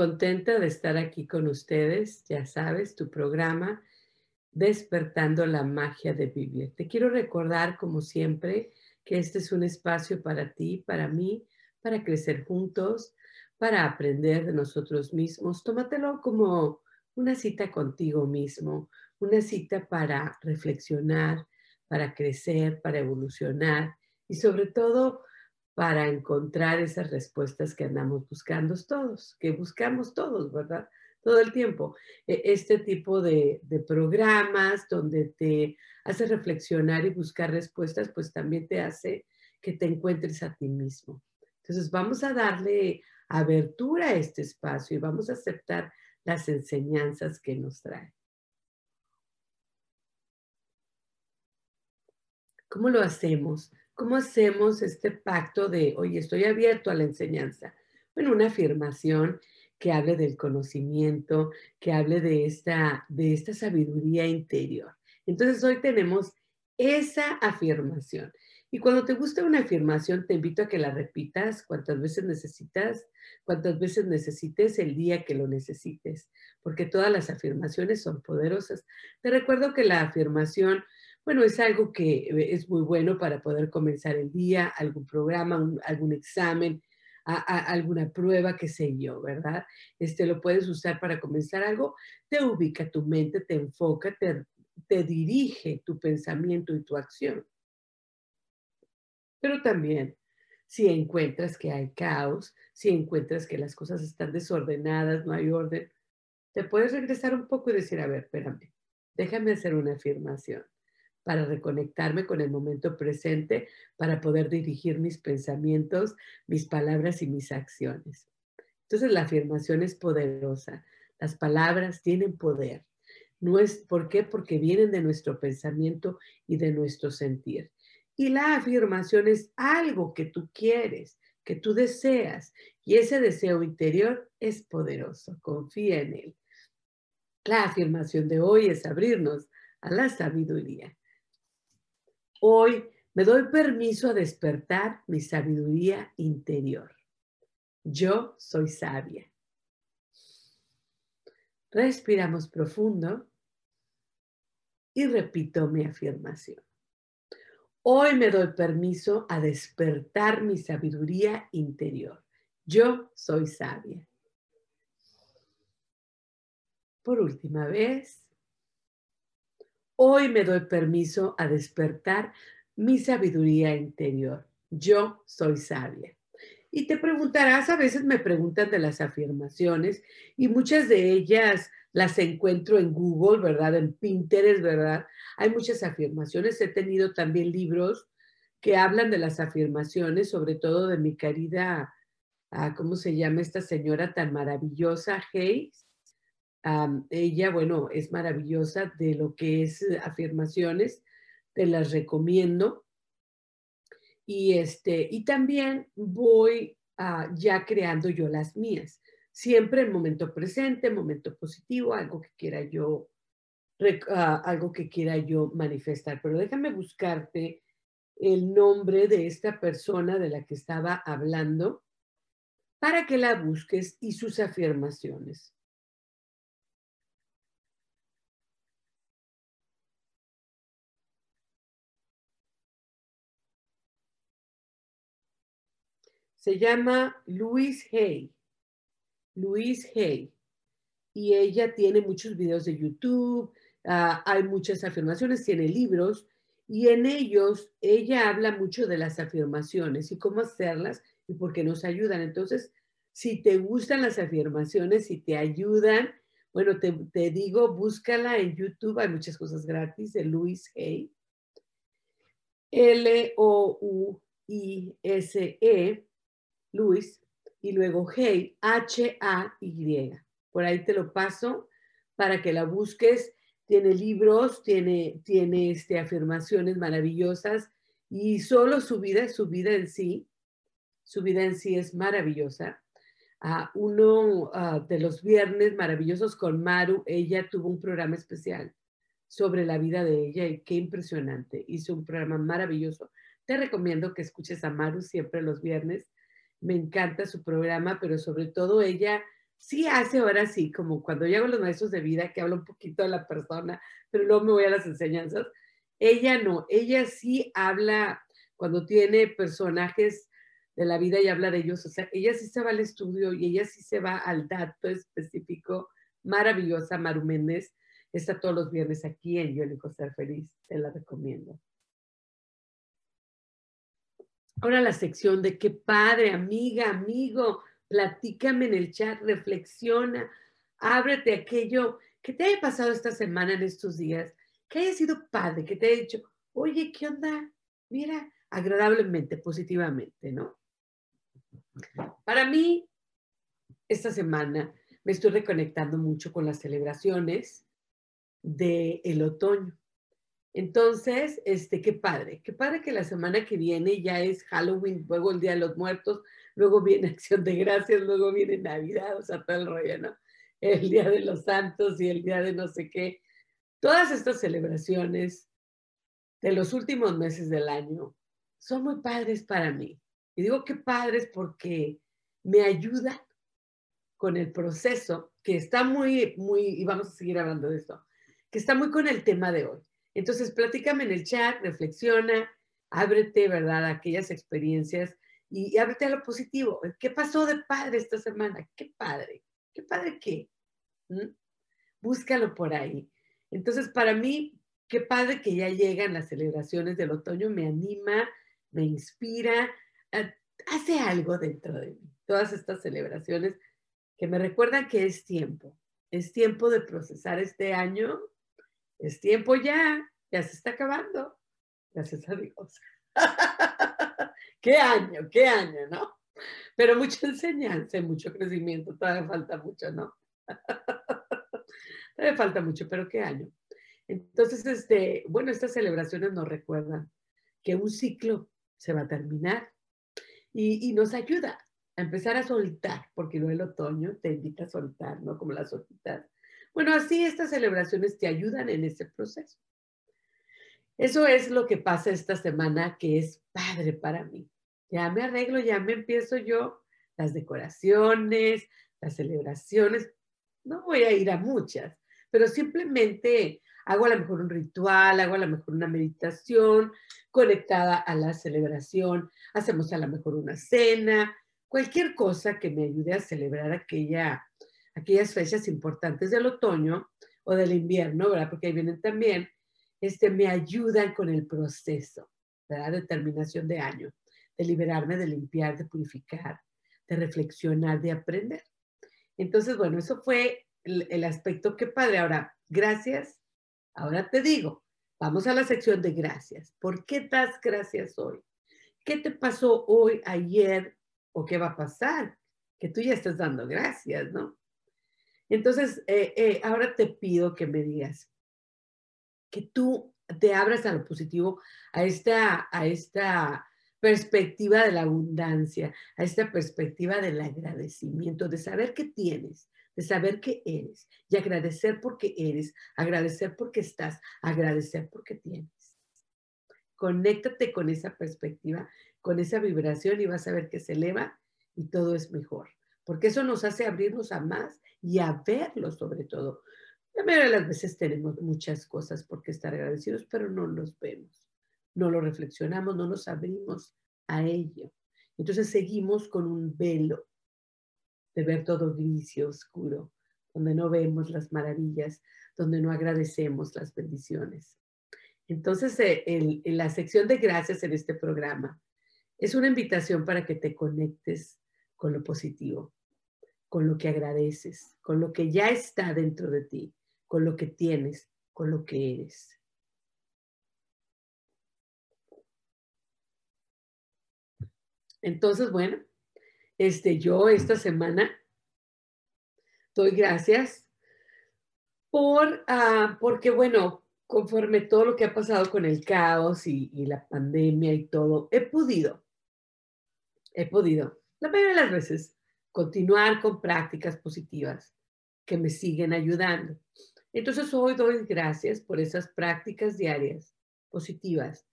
Contenta de estar aquí con ustedes, ya sabes, tu programa Despertando la magia de vivir. Te quiero recordar, como siempre, que este es un espacio para ti, para mí, para crecer juntos, para aprender de nosotros mismos. Tómatelo como una cita contigo mismo, una cita para reflexionar, para crecer, para evolucionar y sobre todo para encontrar esas respuestas que andamos buscando todos, que buscamos todos, ¿verdad? Todo el tiempo. E, este tipo de, programas donde te hace reflexionar y buscar respuestas, pues también te hace que te encuentres a ti mismo. Entonces vamos a darle abertura a este espacio y vamos a aceptar las enseñanzas que nos trae. ¿Cómo lo hacemos? ¿Cómo hacemos este pacto de, oye, estoy abierto a la enseñanza? Bueno, una afirmación que hable del conocimiento, que hable de esta, de esta sabiduría interior. Entonces hoy tenemos esa afirmación. Y cuando te gusta una afirmación, te invito a que la repitas cuantas veces necesitas, cuantas veces necesites el día que lo necesites, porque todas las afirmaciones son poderosas. Te recuerdo que la afirmación bueno, es algo que eh, es muy bueno para poder comenzar el día, algún programa, algún examen, alguna prueba, qué sé yo, ¿verdad? Este lo puedes usar para comenzar algo, te ubica tu mente, te enfoca, te, te dirige tu pensamiento y tu acción. Pero también, si encuentras que hay caos, si encuentras que las cosas están desordenadas, no hay orden, te puedes regresar un poco y decir, a ver, espérame, déjame hacer una afirmación para reconectarme con el momento presente, para poder dirigir mis pensamientos, mis palabras y mis acciones. Entonces la afirmación es poderosa. Las palabras tienen poder. No es, ¿Por qué? Porque vienen de nuestro pensamiento y de nuestro sentir. Y la afirmación es algo que tú quieres, que tú deseas. Y ese deseo interior es poderoso. Confía en él. La afirmación de hoy es abrirnos a la sabiduría. Hoy me doy permiso a despertar mi sabiduría interior. Yo soy sabia. Respiramos profundo y repito mi afirmación. Hoy me doy permiso a despertar mi sabiduría interior. Yo soy sabia. Por última vez, Hoy me doy permiso a despertar mi sabiduría interior. Yo soy sabia. Y te preguntarás, a veces me preguntan de las afirmaciones y muchas de ellas las encuentro en Google, ¿verdad? En Pinterest, ¿verdad? Hay muchas afirmaciones. He tenido también libros que hablan de las afirmaciones, sobre todo de mi querida, ah, ¿cómo se llama esta señora tan maravillosa, Hayes? Ella, bueno, es maravillosa de lo que es eh, afirmaciones, te las recomiendo. Y, este, y también voy ya creando yo las mías, siempre en momento presente, momento positivo, algo que quiera yo, ah, algo que quiera yo manifestar. Pero déjame buscarte el nombre de esta persona de la que estaba hablando para que la busques y sus afirmaciones. Se llama Luis Hay. Luis Hay. y ella tiene muchos videos de YouTube, ah, hay muchas afirmaciones, tiene libros y en ellos ella habla mucho de las afirmaciones y cómo hacerlas y por qué nos ayudan. Entonces, si te gustan las afirmaciones, y te ayudan, bueno, te, te digo, búscala en YouTube, hay muchas cosas gratis de Luis Hay. L-O-U-I-S-E, Luis, y luego Hey, H-A-Y. Por ahí te lo paso para que la busques. Tiene libros, tiene, tiene este, afirmaciones maravillosas y solo su vida, su vida en sí, su vida en sí es maravillosa. Uh, uno uh, de los viernes maravillosos con Maru, ella tuvo un programa especial sobre la vida de ella y qué impresionante. Hizo un programa maravilloso. Te recomiendo que escuches a Maru siempre los viernes. Me encanta su programa, pero sobre todo ella sí hace ahora sí, como cuando yo hago los maestros de vida, que habla un poquito de la persona, pero luego me voy a las enseñanzas. Ella no, ella sí habla cuando tiene personajes de la vida y habla de ellos, o sea, ella sí se va al estudio y ella sí se va al dato específico, maravillosa, Maru Méndez, está todos los viernes aquí en Yo elijo ser feliz, te la recomiendo. Ahora la sección de qué padre, amiga, amigo, platícame en el chat, reflexiona, ábrete aquello que te haya pasado esta semana, en estos días, que haya sido padre, que te haya dicho, oye, ¿qué onda? Mira, agradablemente, positivamente, ¿no? Para mí, esta semana me estoy reconectando mucho con las celebraciones del el otoño. Entonces, este, qué padre, qué padre que la semana que viene ya es Halloween, luego el Día de los Muertos, luego viene Acción de Gracias, luego viene Navidad, o sea, todo el rollo, ¿no? El Día de los Santos y el Día de no sé qué. Todas estas celebraciones de los últimos meses del año son muy padres para mí. Y digo que padres porque me ayudan con el proceso que está muy, muy, y vamos a seguir hablando de esto, que está muy con el tema de hoy. Entonces, platícame en el chat, reflexiona, ábrete, ¿verdad?, a aquellas experiencias y, ábrete a lo positivo. ¿Qué pasó de padre esta semana? ¿Qué padre? ¿Qué padre qué? ¿Mm? Búscalo por ahí. Entonces, para mí, qué padre que ya llegan las celebraciones del otoño, me anima, me inspira, eh, hace algo dentro de mí. Todas estas celebraciones que me recuerdan que es tiempo, es tiempo de procesar este año es tiempo ya, ya se está acabando. Gracias a Dios. qué año, qué año, ¿no? Pero mucha enseñanza mucho crecimiento, todavía falta mucho, ¿no? todavía falta mucho, pero qué año. Entonces, este, bueno, estas celebraciones nos recuerdan que un ciclo se va a terminar y, y nos ayuda a empezar a soltar, porque luego el otoño te invita a soltar, ¿no? Como las hojitas bueno, así estas celebraciones te ayudan en ese proceso. Eso es lo que pasa esta semana que es padre para mí. Ya me arreglo, ya me empiezo yo las decoraciones, las celebraciones. No voy a ir a muchas, pero simplemente hago a lo mejor un ritual, hago a lo mejor una meditación conectada a la celebración, hacemos a lo mejor una cena, cualquier cosa que me ayude a celebrar aquella aquellas fechas importantes del otoño o del invierno, ¿verdad? Porque ahí vienen también, este, me ayudan con el proceso, ¿verdad? De terminación de año, de liberarme, de limpiar, de purificar, de reflexionar, de aprender. Entonces, bueno, eso fue el, el aspecto que padre. Ahora, gracias. Ahora te digo, vamos a la sección de gracias. ¿Por qué das gracias hoy? ¿Qué te pasó hoy, ayer o qué va a pasar? Que tú ya estás dando gracias, ¿no? Entonces, eh, eh, ahora te pido que me digas que tú te abras a lo positivo, a esta, a esta perspectiva de la abundancia, a esta perspectiva del agradecimiento, de saber que tienes, de saber que eres y agradecer porque eres, agradecer porque estás, agradecer porque tienes. Conéctate con esa perspectiva, con esa vibración y vas a ver que se eleva y todo es mejor, porque eso nos hace abrirnos a más y a verlo sobre todo. La mayoría de las veces tenemos muchas cosas por qué estar agradecidos, pero no los vemos, no lo reflexionamos, no nos abrimos a ello. Entonces seguimos con un velo de ver todo gris y oscuro, donde no vemos las maravillas, donde no agradecemos las bendiciones. Entonces, eh, la sección de gracias en este programa es una invitación para que te conectes con lo positivo, con lo que agradeces, con lo que ya está dentro de ti, con lo que tienes, con lo que eres. Entonces, bueno, este, yo esta semana doy gracias por, ah, porque, bueno, conforme todo lo que ha pasado con el caos y, y, la pandemia y todo, he podido, he podido, la mayoría de las veces, continuar con prácticas positivas que me siguen ayudando. Entonces hoy doy gracias por esas prácticas diarias positivas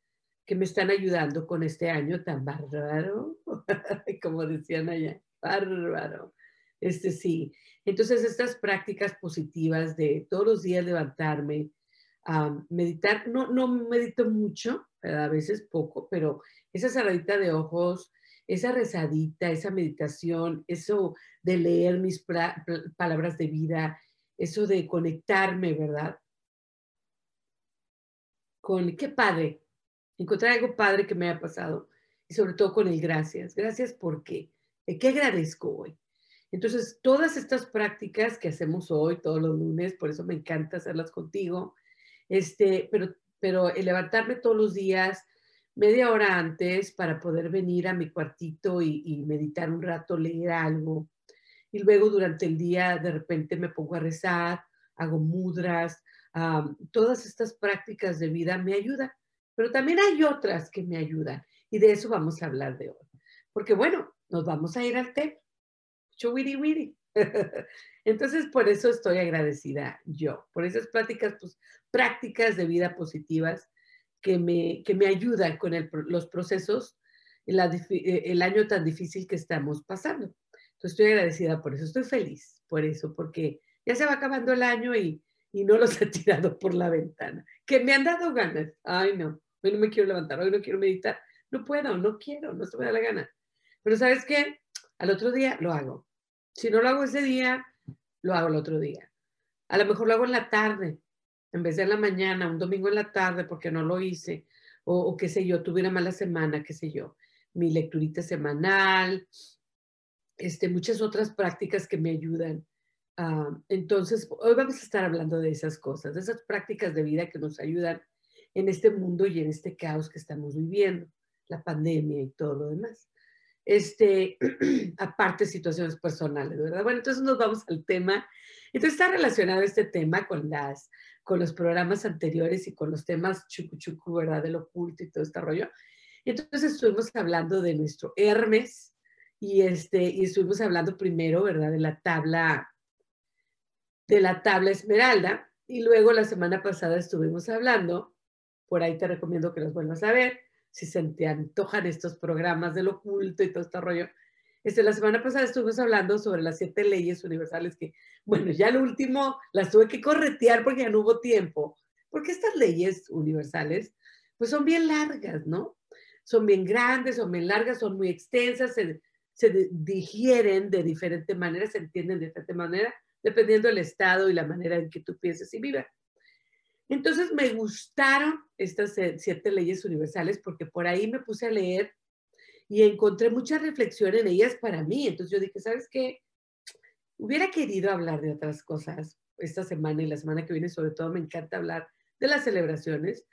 que me están ayudando con este año tan bárbaro, como decían allá, bárbaro. Este sí. Entonces, estas prácticas positivas de todos los días levantarme, meditar, no, no medito mucho, a veces poco, pero esa cerradita de ojos, esa rezadita, esa meditación, eso de leer mis palabras de vida, eso de conectarme, ¿verdad? Con, qué padre, encontrar algo padre que me haya pasado y sobre todo con el gracias. Gracias porque, ¿de qué agradezco hoy? Entonces, todas estas prácticas que hacemos hoy, todos los lunes, por eso me encanta hacerlas contigo, este, pero, pero el levantarme todos los días, media hora antes para poder venir a mi cuartito y, meditar un rato, leer algo. Y luego durante el día de repente me pongo a rezar, hago mudras, todas estas prácticas de vida me ayudan. Pero también hay otras que me ayudan y de eso vamos a hablar de hoy. Porque bueno, nos vamos a ir al tema. Chuwiri wiri. Entonces, por eso estoy agradecida yo, por esas prácticas, pues, prácticas de vida positivas que me, que me ayudan con los procesos, eh, el año tan difícil que estamos pasando. Entonces, estoy agradecida por eso, estoy feliz por eso, porque ya se va acabando el año y, y no los he tirado por la ventana, que me han dado ganas. Ay, no, hoy no me quiero levantar, hoy no quiero meditar, no puedo, no quiero, no se me da la gana. Pero ¿sabes qué? Al otro día lo hago. Si no lo hago ese día, lo hago el otro día. A lo mejor lo hago en la tarde, en vez de en la mañana, un domingo en la tarde, porque no lo hice, o, qué sé yo, tuve una mala semana, qué sé yo, mi lecturita semanal, este, muchas otras prácticas que me ayudan. Ah, entonces, hoy vamos a estar hablando de esas cosas, de esas prácticas de vida que nos ayudan en este mundo y en este caos que estamos viviendo, la pandemia y todo lo demás. Este, aparte situaciones personales, ¿verdad? Bueno, entonces nos vamos al tema. Entonces está relacionado este tema con las, con los programas anteriores y con los temas chucu chucu, ¿verdad? Del oculto y todo este rollo. Entonces estuvimos hablando de nuestro Hermes y este, y estuvimos hablando primero, ¿verdad? De la tabla, de la tabla esmeralda. Y luego la semana pasada estuvimos hablando por ahí te recomiendo que los vuelvas a ver, si se te antojan estos programas del oculto y todo este rollo. Este, la semana pasada estuvimos hablando sobre las siete leyes universales que, bueno, ya lo último las tuve que corretear porque ya no hubo tiempo, porque estas leyes universales, pues son bien largas, ¿no? Son bien grandes, son bien largas, son muy extensas, se, se digieren de diferente manera, se entienden de diferente manera, dependiendo del estado y la manera en que tú pienses y vivas. Entonces me gustaron estas siete leyes universales porque por ahí me puse a leer y encontré mucha reflexión en ellas para mí. Entonces yo dije, ¿sabes qué? Hubiera querido hablar de otras cosas esta semana y la semana que viene, sobre todo me encanta hablar de las celebraciones,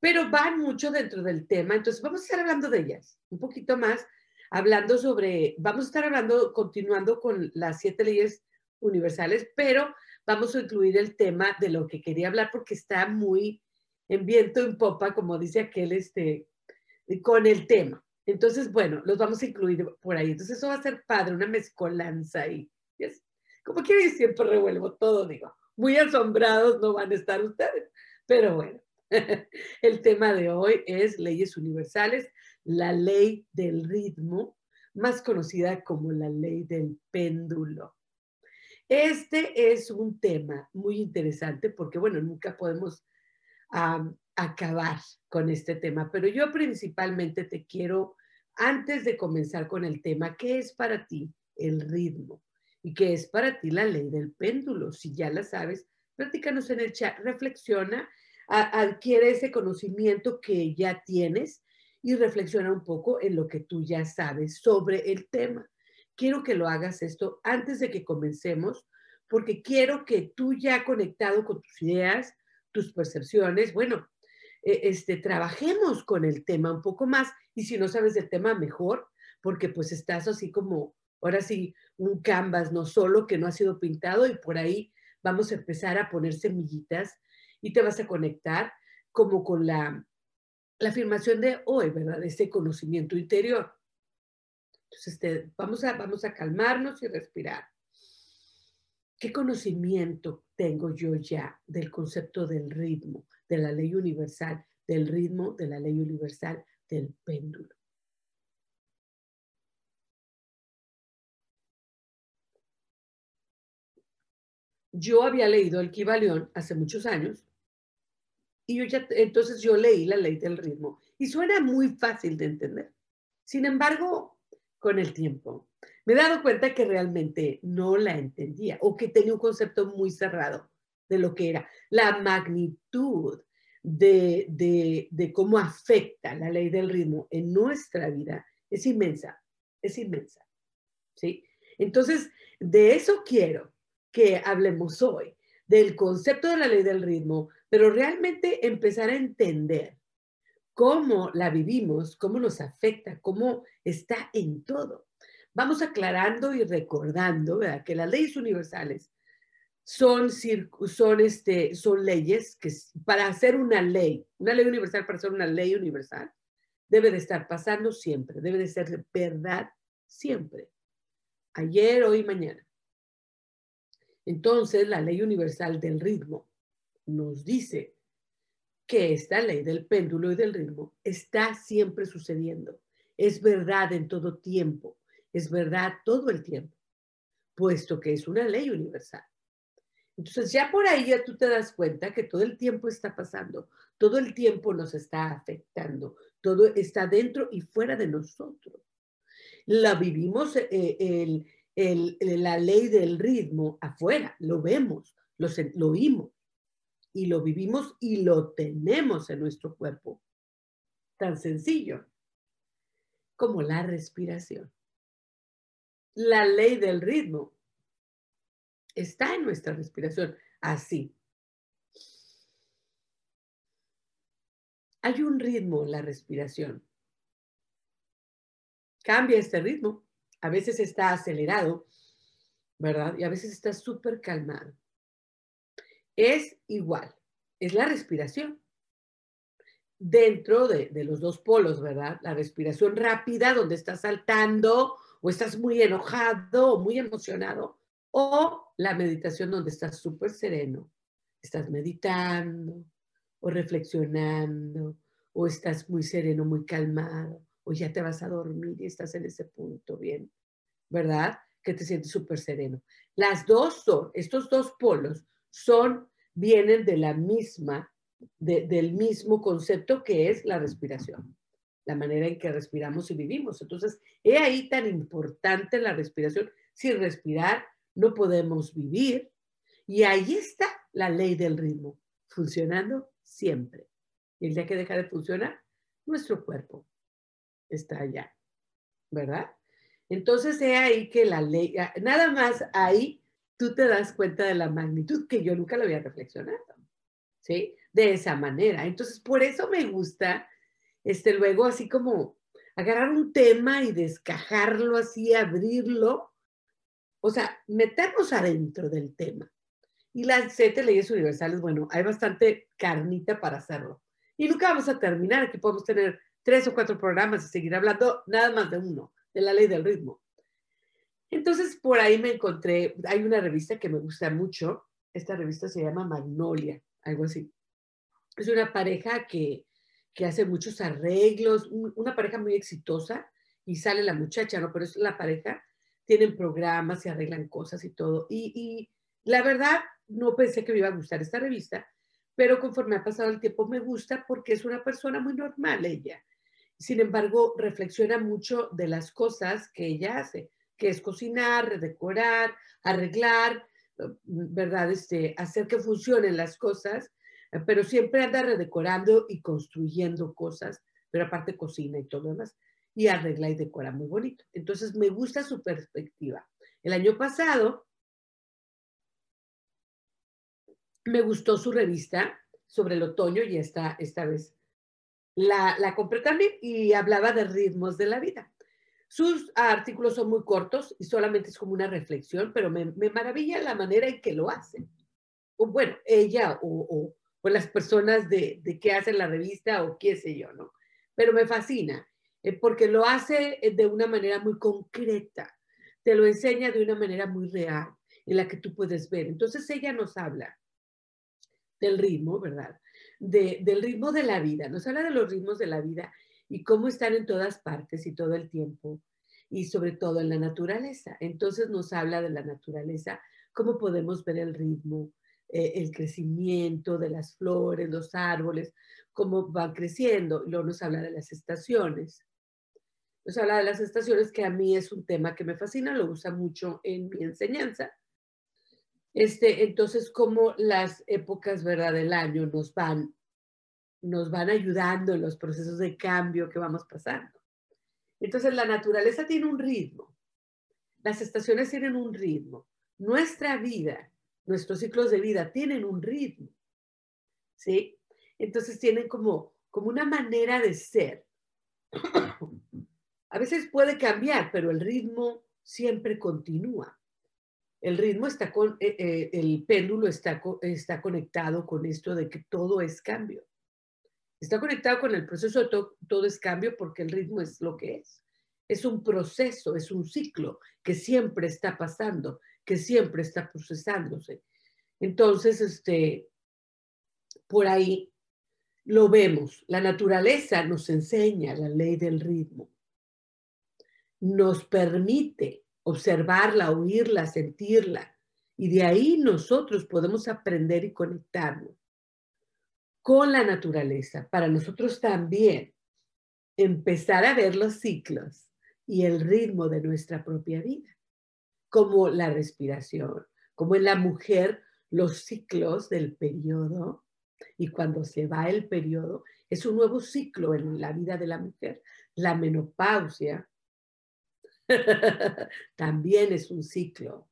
pero van mucho dentro del tema. Entonces vamos a estar hablando de ellas un poquito más, hablando sobre, vamos a estar hablando, continuando con las siete leyes universales, pero vamos a incluir el tema de lo que quería hablar porque está muy en viento en popa, como dice aquel, este, con el tema. Entonces, bueno, los vamos a incluir por ahí. Entonces, eso va a ser padre, una mezcolanza ahí. Como quiero decir, siempre revuelvo todo, digo. Muy asombrados no van a estar ustedes, pero bueno. El tema de hoy es leyes universales, la ley del ritmo, más conocida como la ley del péndulo. Este es un tema muy interesante porque, bueno, nunca podemos acabar con este tema, pero yo principalmente te quiero, antes de comenzar con el tema, ¿qué es para ti el ritmo? y qué es para ti la ley del péndulo. Si ya la sabes, platícanos en el chat, reflexiona, adquiere ese conocimiento que ya tienes y reflexiona un poco en lo que tú ya sabes sobre el tema. Quiero que lo hagas esto antes de que comencemos, porque quiero que tú ya conectado con tus ideas, tus percepciones, bueno, eh, este, trabajemos con el tema un poco más y si no sabes del tema, mejor, porque pues estás así como, ahora sí, un canvas, no solo que no ha sido pintado y por ahí vamos a empezar a poner semillitas y te vas a conectar como con la, la afirmación de hoy, ¿verdad? Ese conocimiento interior. Entonces, vamos, a, vamos a calmarnos y respirar. ¿Qué conocimiento tengo yo ya del concepto del ritmo, de la ley universal, del ritmo de la ley universal del péndulo? Yo había leído el Kibalión hace muchos años y yo ya, entonces yo leí la ley del ritmo y suena muy fácil de entender. Sin embargo, con el tiempo, me he dado cuenta que realmente no la entendía o que tenía un concepto muy cerrado de lo que era la magnitud de, de, cómo afecta la ley del ritmo en nuestra vida. Es inmensa, es inmensa. ¿Sí? Entonces, de eso quiero que hablemos hoy, del concepto de la ley del ritmo, pero realmente empezar a entender cómo la vivimos, cómo nos afecta, cómo está en todo. Vamos aclarando y recordando que las leyes universales son, son, este, son leyes que para hacer una ley, una ley universal, para ser una ley universal, debe de estar pasando siempre, debe de ser verdad siempre, ayer, hoy, mañana. Entonces, la ley universal del ritmo nos dice que esta ley del péndulo y del ritmo está siempre sucediendo. Es verdad en todo tiempo, es verdad todo el tiempo, puesto que es una ley universal. Entonces ya por ahí ya tú te das cuenta que todo el tiempo está pasando, todo el tiempo nos está afectando, todo está dentro y fuera de nosotros. La vivimos eh, la ley del ritmo afuera, lo vemos, lo, lo oímos, y lo vivimos y lo tenemos en nuestro cuerpo. Tan sencillo como la respiración. La ley del ritmo está en nuestra respiración, así. Hay un ritmo en la respiración. Cambia este ritmo. A veces está acelerado, ¿verdad? Y a veces está súper calmado es igual, es la respiración. Dentro de, los dos polos, ¿verdad? La respiración rápida, donde estás saltando o estás muy enojado o muy emocionado, o la meditación donde estás súper sereno, estás meditando o reflexionando, o estás muy sereno, muy calmado, o ya te vas a dormir y estás en ese punto bien, ¿verdad? Que te sientes súper sereno. Las dos son, estos dos polos son, vienen de la misma, del mismo concepto que es la respiración, la manera en que respiramos y vivimos. Entonces, he ahí tan importante la respiración. Sin respirar no podemos vivir. Y ahí está la ley del ritmo, funcionando siempre. Y el día que deja de funcionar, nuestro cuerpo está allá, ¿verdad? Entonces, he ahí que la ley, nada más ahí tú te das cuenta de la magnitud que yo nunca lo había reflexionado, ¿sí? De esa manera. Entonces, por eso me gusta, este, luego así como agarrar un tema y descajarlo así, abrirlo, o sea, meternos adentro del tema. Y las siete leyes universales, bueno, hay bastante carnita para hacerlo. Y nunca vamos a terminar, aquí podemos tener tres o cuatro programas y seguir hablando nada más de uno, de la ley del ritmo. Entonces, por ahí me encontré, hay una revista que me gusta mucho, esta revista se llama Magnolia, algo así. Es una pareja que, que hace muchos arreglos, una pareja muy exitosa, y sale la muchacha, ¿no? Pero es la pareja, tienen programas, y arreglan cosas y todo. Y, la verdad, no pensé que me iba a gustar esta revista, pero conforme ha pasado el tiempo me gusta porque es una persona muy normal ella. Sin embargo, reflexiona mucho de las cosas que ella hace que es cocinar, redecorar, arreglar, ¿verdad? Este, hacer que funcionen las cosas, pero siempre anda redecorando y construyendo cosas, pero aparte cocina y todo lo demás, y arregla y decora muy bonito. Entonces, me gusta su perspectiva. El año pasado, me gustó su revista sobre el otoño y esta, esta vez la, la compré también y hablaba de ritmos de la vida. Sus artículos son muy cortos y solamente es como una reflexión, pero me, maravilla la manera en que lo hacen. O bueno, ella o, o, las personas de, de que hacen la revista o qué sé yo, ¿no? Pero me fascina eh, porque lo hace eh, de una manera muy concreta, te lo enseña de una manera muy real, en la que tú puedes ver. Entonces ella nos habla del ritmo, ¿verdad? De, del ritmo de la vida, nos habla de los ritmos de la vida y cómo están en todas partes y todo el tiempo, y sobre todo en la naturaleza. Entonces nos habla de la naturaleza, cómo podemos ver el ritmo, eh, el crecimiento de las flores, los árboles, cómo van creciendo. Luego nos habla de las estaciones. Nos habla de las estaciones, que a mí es un tema que me fascina, lo usa mucho en mi enseñanza. Este, entonces, cómo las épocas ¿verdad? del año nos van nos van ayudando en los procesos de cambio que vamos pasando. Entonces la naturaleza tiene un ritmo, las estaciones tienen un ritmo, nuestra vida, nuestros ciclos de vida tienen un ritmo, ¿sí? Entonces tienen como, como una manera de ser. A veces puede cambiar, pero el ritmo siempre continúa. El ritmo está con, eh, eh, el péndulo está, está conectado con esto de que todo es cambio. Está conectado con el proceso de todo es cambio porque el ritmo es lo que es. Es un proceso, es un ciclo que siempre está pasando, que siempre está procesándose. Entonces, este, por ahí lo vemos. La naturaleza nos enseña la ley del ritmo. Nos permite observarla, oírla, sentirla. Y de ahí nosotros podemos aprender y conectarnos con la naturaleza, para nosotros también empezar a ver los ciclos y el ritmo de nuestra propia vida, como la respiración, como en la mujer los ciclos del periodo, y cuando se va el periodo, es un nuevo ciclo en la vida de la mujer. La menopausia también es un ciclo.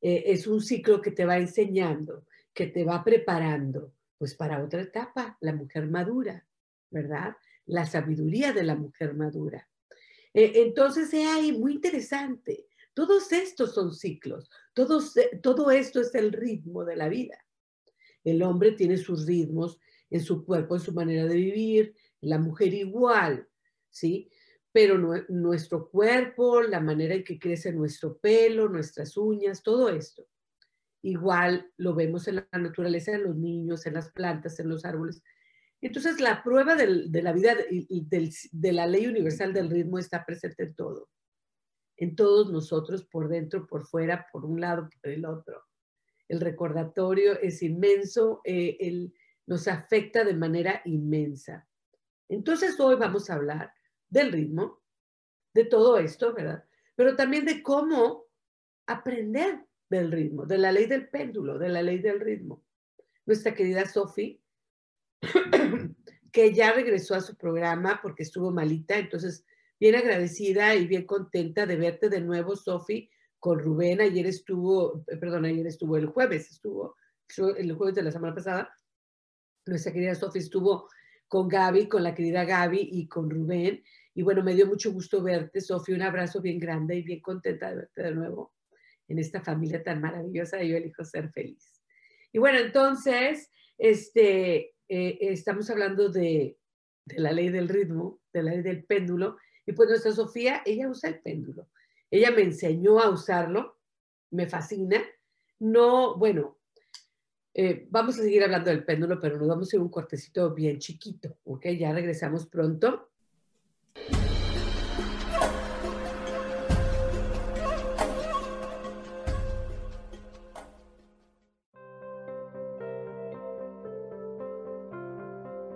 Eh, es un ciclo que te va enseñando, que te va preparando pues para otra etapa, la mujer madura, ¿verdad? La sabiduría de la mujer madura. Eh, entonces, es ahí muy interesante. Todos estos son ciclos, todos, todo esto es el ritmo de la vida. El hombre tiene sus ritmos en su cuerpo, en su manera de vivir, la mujer igual, ¿sí? Pero nuestro cuerpo, la manera en que crece nuestro pelo, nuestras uñas, todo esto Igual lo vemos en la naturaleza, en los niños, en las plantas, en los árboles. Entonces, la prueba de la vida y, de la ley universal del ritmo está presente en todo. En todos nosotros, por dentro, por fuera, por un lado, por el otro. El recordatorio es inmenso, eh, nos afecta de manera inmensa. Entonces, hoy vamos a hablar del ritmo, de todo esto, ¿verdad? Pero también de cómo aprender del ritmo, de la ley del péndulo, de la ley del ritmo. Nuestra querida Sofi, que ya regresó a su programa porque estuvo malita, entonces bien agradecida y bien contenta de verte de nuevo, Sofi, con Rubén. Ayer estuvo, eh, perdón, ayer estuvo el jueves, estuvo el jueves de la semana pasada. Nuestra querida Sofi estuvo con Gaby, con la querida Gaby y con Rubén. Y bueno, me dio mucho gusto verte, Sofi. Un abrazo bien grande y bien contenta de verte de nuevo en esta familia tan maravillosa yo elijo ser feliz. Y bueno, entonces, este, eh, estamos hablando de, de, la ley del ritmo, de la ley del péndulo, y pues nuestra Sofía, ella usa el péndulo. Ella me enseñó a usarlo, me fascina. No, bueno, eh, vamos a seguir hablando del péndulo, pero nos vamos a ir un cortecito bien chiquito, ¿ok? Ya regresamos pronto.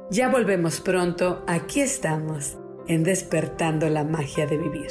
Ya volvemos pronto, aquí estamos, en despertando la magia de vivir.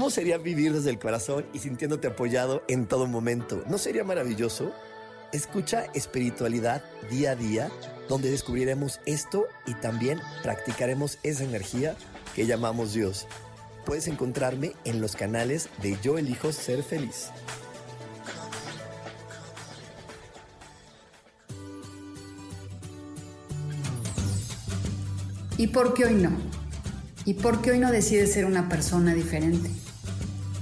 ¿Cómo sería vivir desde el corazón y sintiéndote apoyado en todo momento? ¿No sería maravilloso? Escucha espiritualidad día a día, donde descubriremos esto y también practicaremos esa energía que llamamos Dios. Puedes encontrarme en los canales de Yo elijo ser feliz. ¿Y por qué hoy no? ¿Y por qué hoy no decides ser una persona diferente?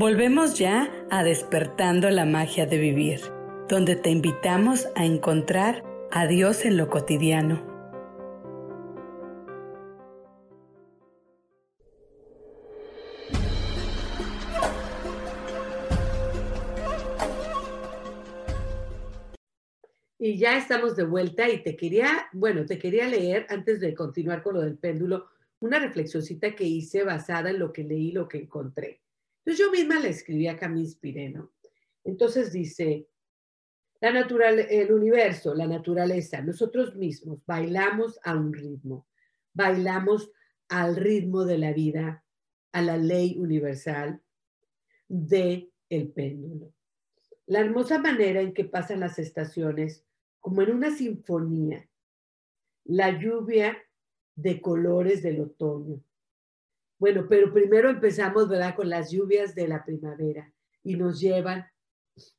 Volvemos ya a despertando la magia de vivir, donde te invitamos a encontrar a Dios en lo cotidiano. Y ya estamos de vuelta y te quería, bueno, te quería leer antes de continuar con lo del péndulo, una reflexioncita que hice basada en lo que leí, lo que encontré. Entonces yo misma la escribí acá, me inspiré, ¿no? Entonces dice, la natural, el universo, la naturaleza, nosotros mismos bailamos a un ritmo, bailamos al ritmo de la vida, a la ley universal de el péndulo. La hermosa manera en que pasan las estaciones como en una sinfonía, la lluvia de colores del otoño. Bueno, pero primero empezamos, ¿verdad?, con las lluvias de la primavera y nos llevan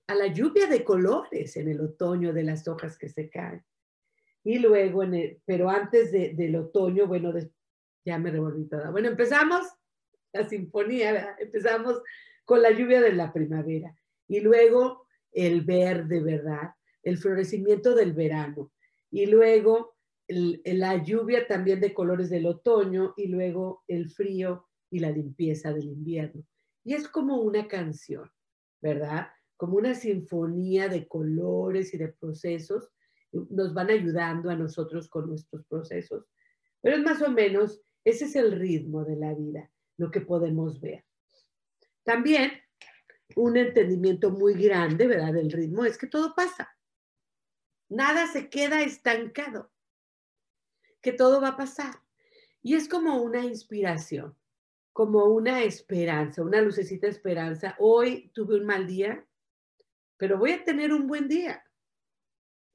a la lluvia de colores en el otoño de las hojas que se caen. Y luego, pero antes de, del otoño, bueno, ya me revolví toda. Bueno, empezamos la sinfonía, ¿verdad? empezamos con la lluvia de la primavera y luego el verde, ¿verdad? el florecimiento del verano y luego la lluvia también de colores del otoño y luego el frío y la limpieza del invierno. Y es como una canción, ¿verdad? Como una sinfonía de colores y de procesos. Nos van ayudando a nosotros con nuestros procesos. Pero es más o menos, ese es el ritmo de la vida, lo que podemos ver. También un entendimiento muy grande, ¿verdad? Del ritmo es que todo pasa. Nada se queda estancado, que todo va a pasar. Y es como una inspiración, como una esperanza, una lucecita de esperanza. Hoy tuve un mal día, pero voy a tener un buen día.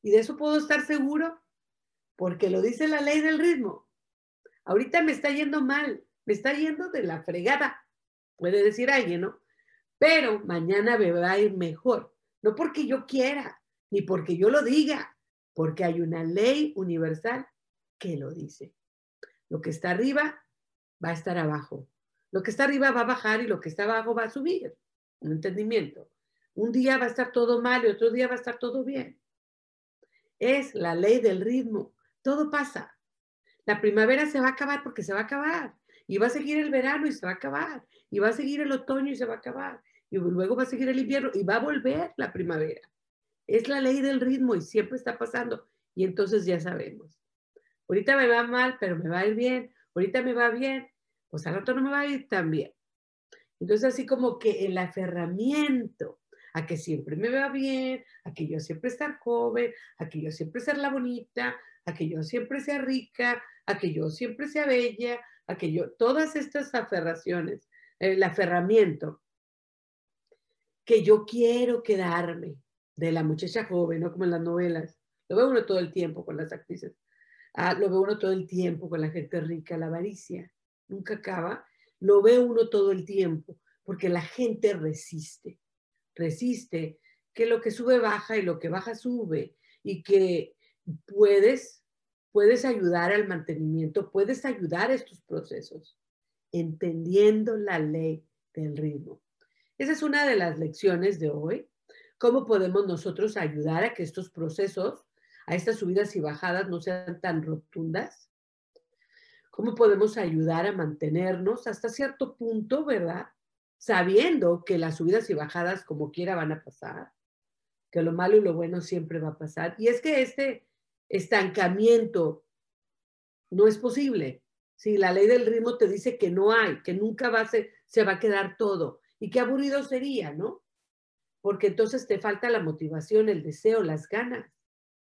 Y de eso puedo estar seguro, porque lo dice la ley del ritmo. Ahorita me está yendo mal, me está yendo de la fregada, puede decir alguien, ¿no? Pero mañana me va a ir mejor, no porque yo quiera, ni porque yo lo diga, porque hay una ley universal que lo dice. Lo que está arriba va a estar abajo. Lo que está arriba va a bajar y lo que está abajo va a subir. Un entendimiento. Un día va a estar todo mal y otro día va a estar todo bien. Es la ley del ritmo. Todo pasa. La primavera se va a acabar porque se va a acabar. Y va a seguir el verano y se va a acabar. Y va a seguir el otoño y se va a acabar. Y luego va a seguir el invierno y va a volver la primavera. Es la ley del ritmo y siempre está pasando. Y entonces ya sabemos. Ahorita me va mal, pero me va a ir bien. Ahorita me va bien, pues al rato no me va a ir tan bien. Entonces así como que el aferramiento a que siempre me va bien, a que yo siempre estar joven, a que yo siempre ser la bonita, a que yo siempre sea rica, a que yo siempre sea bella, a que yo, todas estas aferraciones, el aferramiento que yo quiero quedarme de la muchacha joven, ¿no? Como en las novelas. Lo ve uno todo el tiempo con las actrices. Ah, lo ve uno todo el tiempo con la gente rica, la avaricia. Nunca acaba. Lo ve uno todo el tiempo porque la gente resiste. Resiste que lo que sube baja y lo que baja sube y que puedes puedes ayudar al mantenimiento, puedes ayudar a estos procesos entendiendo la ley del ritmo. Esa es una de las lecciones de hoy. ¿Cómo podemos nosotros ayudar a que estos procesos, a estas subidas y bajadas no sean tan rotundas? ¿Cómo podemos ayudar a mantenernos hasta cierto punto, verdad? Sabiendo que las subidas y bajadas como quiera van a pasar, que lo malo y lo bueno siempre va a pasar. Y es que este estancamiento no es posible. Si la ley del ritmo te dice que no hay, que nunca va a se va a quedar todo. Y qué aburrido sería, ¿no? Porque entonces te falta la motivación, el deseo, las ganas,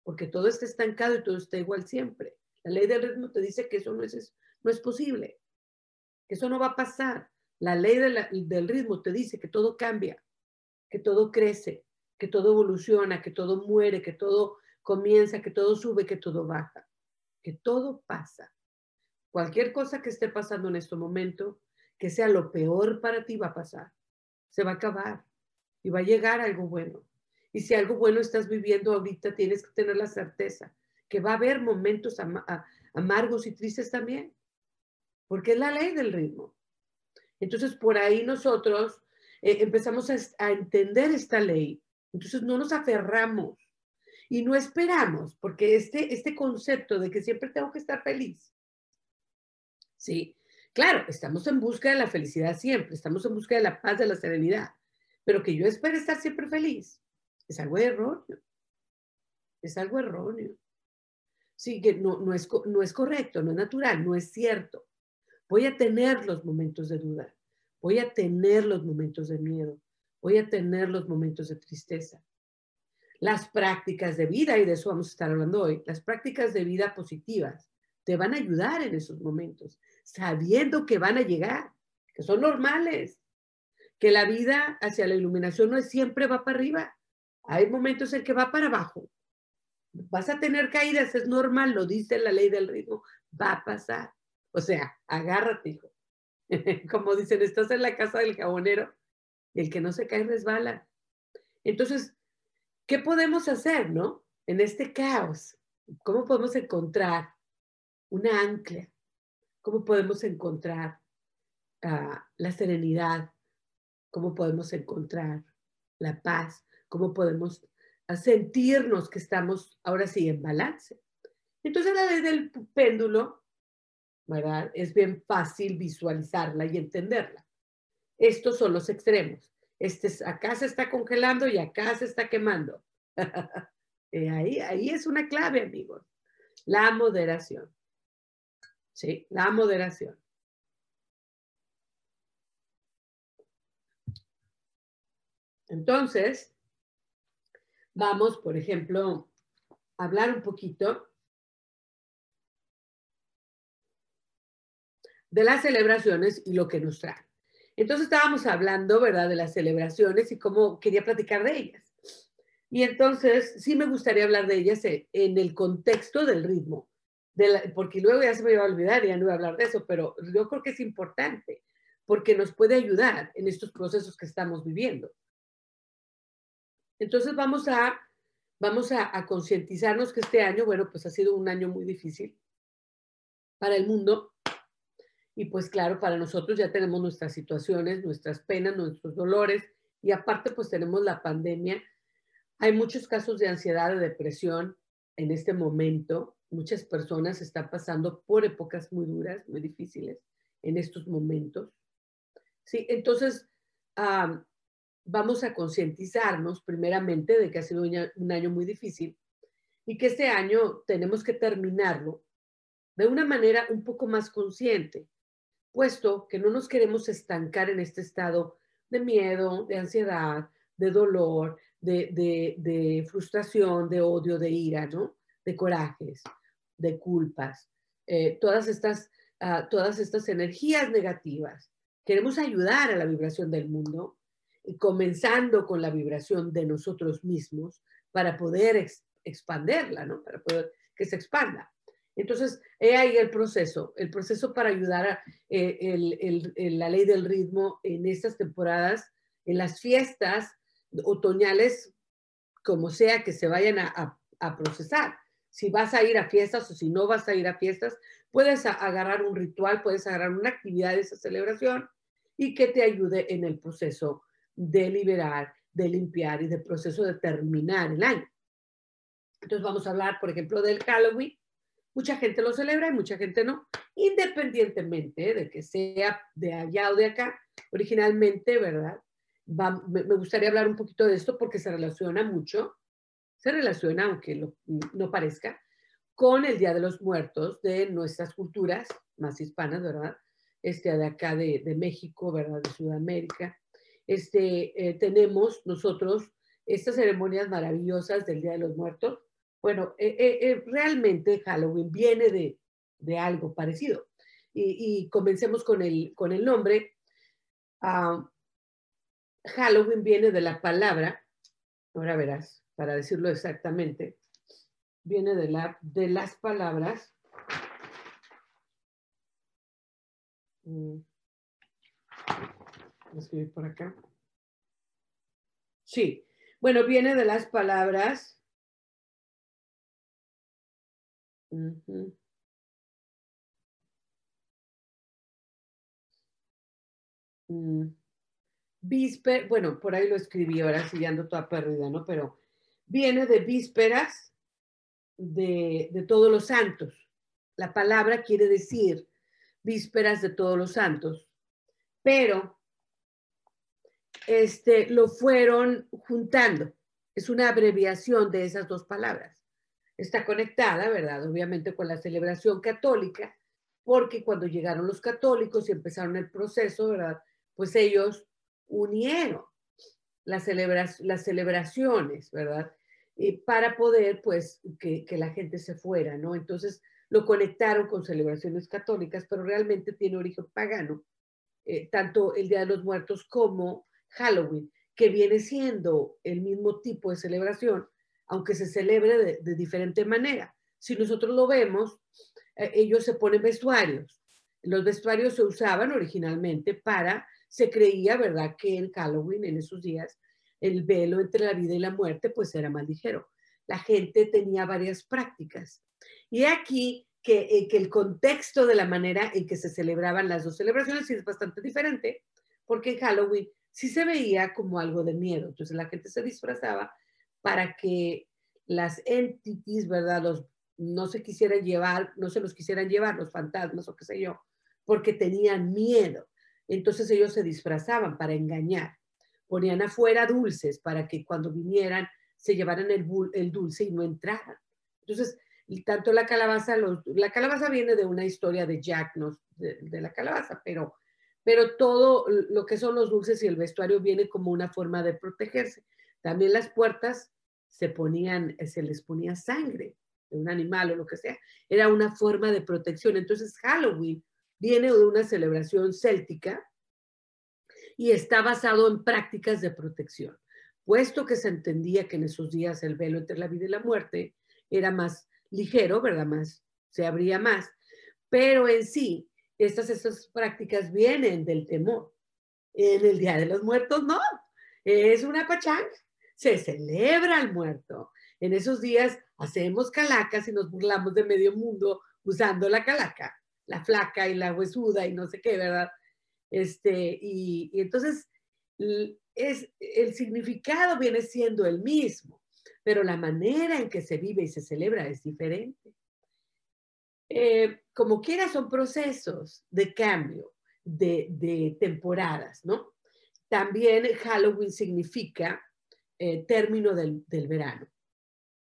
porque todo está estancado y todo está igual siempre. La ley del ritmo te dice que eso no es, no es posible, que eso no va a pasar. La ley del ritmo te dice que todo cambia, que todo crece, que todo evoluciona, que todo muere, que todo comienza, que todo sube, que todo baja, que todo pasa. Cualquier cosa que esté pasando en este momento, que sea lo peor para ti, va a pasar. Se va a acabar y va a llegar algo bueno. Y si algo bueno estás viviendo ahorita, tienes que tener la certeza que va a haber momentos amargos y tristes también, porque es la ley del ritmo. Entonces, por ahí nosotros eh, empezamos a, a entender esta ley. Entonces, no nos aferramos y no esperamos, porque este, este concepto de que siempre tengo que estar feliz, ¿sí? Claro, estamos en busca de la felicidad siempre, estamos en busca de la paz, de la serenidad, pero que yo espero estar siempre feliz, es algo erróneo, es algo erróneo. Sí, que no, no, es, no es correcto, no es natural, no es cierto. Voy a tener los momentos de duda, voy a tener los momentos de miedo, voy a tener los momentos de tristeza. Las prácticas de vida, y de eso vamos a estar hablando hoy, las prácticas de vida positivas te van a ayudar en esos momentos, sabiendo que van a llegar, que son normales, que la vida hacia la iluminación no es siempre va para arriba, hay momentos en que va para abajo. Vas a tener caídas, es normal, lo dice la ley del ritmo, va a pasar. O sea, agárrate, hijo. Como dicen, estás en la casa del jabonero y el que no se cae resbala. Entonces, ¿qué podemos hacer, no? En este caos, ¿cómo podemos encontrar una ancla? ¿Cómo podemos encontrar ah, la serenidad? ¿Cómo podemos encontrar la paz? ¿Cómo podemos sentirnos que estamos ahora sí en balance? Entonces la ley del péndulo. Es bien fácil visualizarla y entenderla. Estos son los extremos. Este, acá se está congelando y acá se está quemando. Eh, ahí, ahí es una clave, amigos. La moderación. ¿Sí? La moderación. Entonces, vamos, por ejemplo, a hablar un poquito de las celebraciones y lo que nos trae. Entonces estábamos hablando, ¿verdad?, de las celebraciones y cómo quería platicar de ellas. Y entonces sí me gustaría hablar de ellas en el contexto del ritmo, porque luego ya se me iba a olvidar y ya no iba a hablar de eso, pero yo creo que es importante porque nos puede ayudar en estos procesos que estamos viviendo. Entonces vamos a, vamos a, a concientizarnos que este año, bueno, pues ha sido un año muy difícil para el mundo, y pues claro, para nosotros ya tenemos nuestras situaciones, nuestras penas, nuestros dolores y aparte pues tenemos la pandemia. Hay muchos casos de ansiedad, de depresión en este momento. Muchas personas están pasando por épocas muy duras, muy difíciles en estos momentos. Sí, entonces vamos a concientizarnos primeramente de que ha sido un año muy difícil y que este año tenemos que terminarlo de una manera un poco más consciente puesto que no nos queremos estancar en este estado de miedo, de ansiedad, de dolor, de, frustración, de odio, de ira, ¿no? De corajes, de culpas, eh, todas, estas, ah, todas estas energías negativas. Queremos ayudar a la vibración del mundo comenzando con la vibración de nosotros mismos para poder expanderla, ¿no? Para poder que se expanda. Entonces, he ahí el proceso, el proceso para ayudar a eh, la ley del ritmo en estas temporadas, en las fiestas otoñales, como sea que se vayan a, procesar. Si vas a ir a fiestas o si no vas a ir a fiestas, puedes agarrar un ritual, puedes agarrar una actividad de esa celebración y que te ayude en el proceso de liberar, de limpiar y de proceso de terminar el año. Entonces vamos a hablar, por ejemplo, del Halloween. Mucha gente lo celebra y mucha gente no, independientemente de que sea de allá o de acá. Originalmente, ¿verdad? me, gustaría hablar un poquito de esto porque se relaciona mucho, se relaciona, aunque no parezca, con el Día de los Muertos de nuestras culturas más hispanas, ¿verdad? Este, de acá de, de México, ¿verdad? De Sudamérica. Este, eh, tenemos nosotros estas ceremonias maravillosas del Día de los Muertos. Bueno, eh, eh, realmente Halloween viene de, algo parecido. Y, comencemos con el, nombre. Uh, Halloween viene de la palabra, ahora verás, para decirlo exactamente, viene de, la, de las palabras. Mm. Escribir por acá. Sí, bueno, viene de las palabras. víspera, bueno, por ahí lo escribí, ahora sí ando toda perdida, ¿no? Pero viene de vísperas de, de todos los santos. La palabra quiere decir vísperas de todos los santos, pero este, lo fueron juntando. Es una abreviación de esas dos palabras. Está conectada, ¿verdad? Obviamente con la celebración católica, porque cuando llegaron los católicos y empezaron el proceso, ¿verdad? Pues ellos unieron las, las celebraciones, ¿verdad? Y para poder, pues, que, la gente se fuera, ¿no? Entonces, lo conectaron con celebraciones católicas, pero realmente tiene origen pagano, eh, tanto el Día de los Muertos como Halloween, que viene siendo el mismo tipo de celebración, aunque se celebre de, diferente manera. Si nosotros lo vemos, eh, ellos se ponen vestuarios. Los vestuarios se usaban originalmente para se creía, ¿verdad?, que en Halloween, en esos días, el velo entre la vida y la muerte, pues era más ligero. La gente tenía varias prácticas. Y aquí que, eh, que el contexto de la manera en que se celebraban las dos celebraciones es bastante diferente, porque en Halloween sí se veía como algo de miedo. Entonces la gente se disfrazaba para que las entities, ¿verdad? Los, no se quisieran llevar, no se los quisieran llevar, los fantasmas o qué sé yo, porque tenían miedo. Entonces ellos se disfrazaban para engañar. Ponían afuera dulces para que cuando vinieran se llevaran el, dulce y no entraran. Entonces, tanto la calabaza, la calabaza viene de una historia de Jack, de, la calabaza, pero, pero todo lo que son los dulces y el vestuario viene como una forma de protegerse. También las puertas se ponían, se les ponía sangre de un animal o lo que sea. Era una forma de protección. Entonces Halloween viene de una celebración céltica y está basado en prácticas de protección, puesto que se entendía que en esos días el velo entre la vida y la muerte era más ligero, ¿verdad? Más, se abría más, pero en sí, estas, estas prácticas vienen del temor. En el Día de los Muertos, no, es una pachanga, se celebra al muerto. En esos días hacemos calacas y nos burlamos de medio mundo usando la calaca la flaca y la huesuda y no sé qué, ¿verdad? Este, y, entonces es, el significado viene siendo el mismo, pero la manera en que se vive y se celebra es diferente. Eh, como quiera, son procesos de cambio, de, temporadas, ¿no? También Halloween significa eh, término del, verano,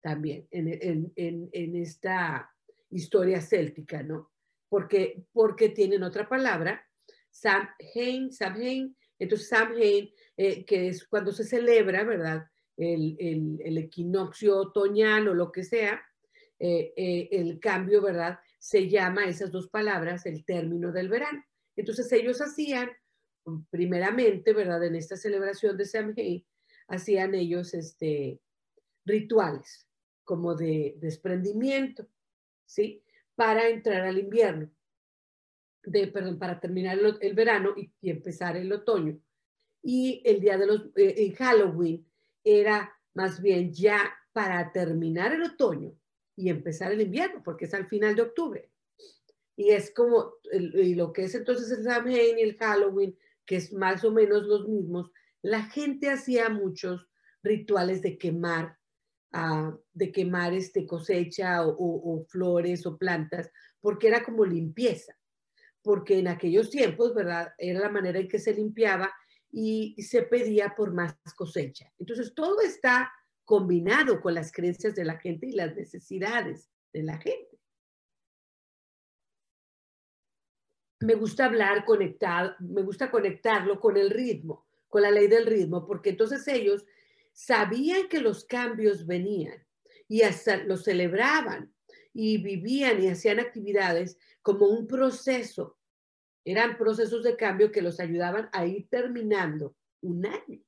también en, en, esta historia céltica, ¿no? porque, porque tienen otra palabra, Samhain, Samhain, entonces Samhain, eh, que es cuando se celebra, ¿verdad? El, el, equinoccio otoñal o lo que sea, eh, eh, el cambio, ¿verdad? Se llama esas dos palabras el término del verano. Entonces ellos hacían primeramente, ¿verdad? En esta celebración de Samhain, hacían ellos este, rituales como de desprendimiento, ¿sí? Para entrar al invierno, de, perdón, para terminar el, verano y, empezar el otoño. Y el día de los, eh, Halloween era más bien ya para terminar el otoño y empezar el invierno, porque es al final de octubre. Y es como, y lo que es entonces el Samhain y el Halloween, que es más o menos los mismos, la gente hacía muchos rituales de quemar, uh, de quemar este cosecha o, o, flores o plantas, porque era como limpieza, porque en aquellos tiempos, ¿verdad? Era la manera en que se limpiaba y se pedía por más cosecha. Entonces, todo está combinado con las creencias de la gente y las necesidades de la gente. Me gusta hablar conectado, me gusta conectarlo con el ritmo, con la ley del ritmo, porque entonces ellos sabían que los cambios venían y hasta los celebraban y vivían y hacían actividades como un proceso. Eran procesos de cambio que los ayudaban a ir terminando un año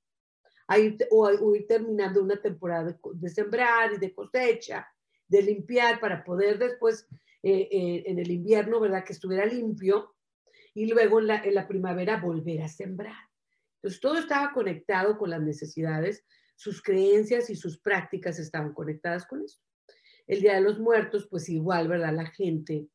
o, ir terminando una temporada de, sembrar y de cosecha, de limpiar para poder después eh, eh, en el invierno, ¿verdad? Que estuviera limpio y luego en la, en la primavera volver a sembrar. Entonces todo estaba conectado con las necesidades, sus creencias y sus prácticas estaban conectadas con eso. El Día de los Muertos, pues igual, ¿verdad? La gente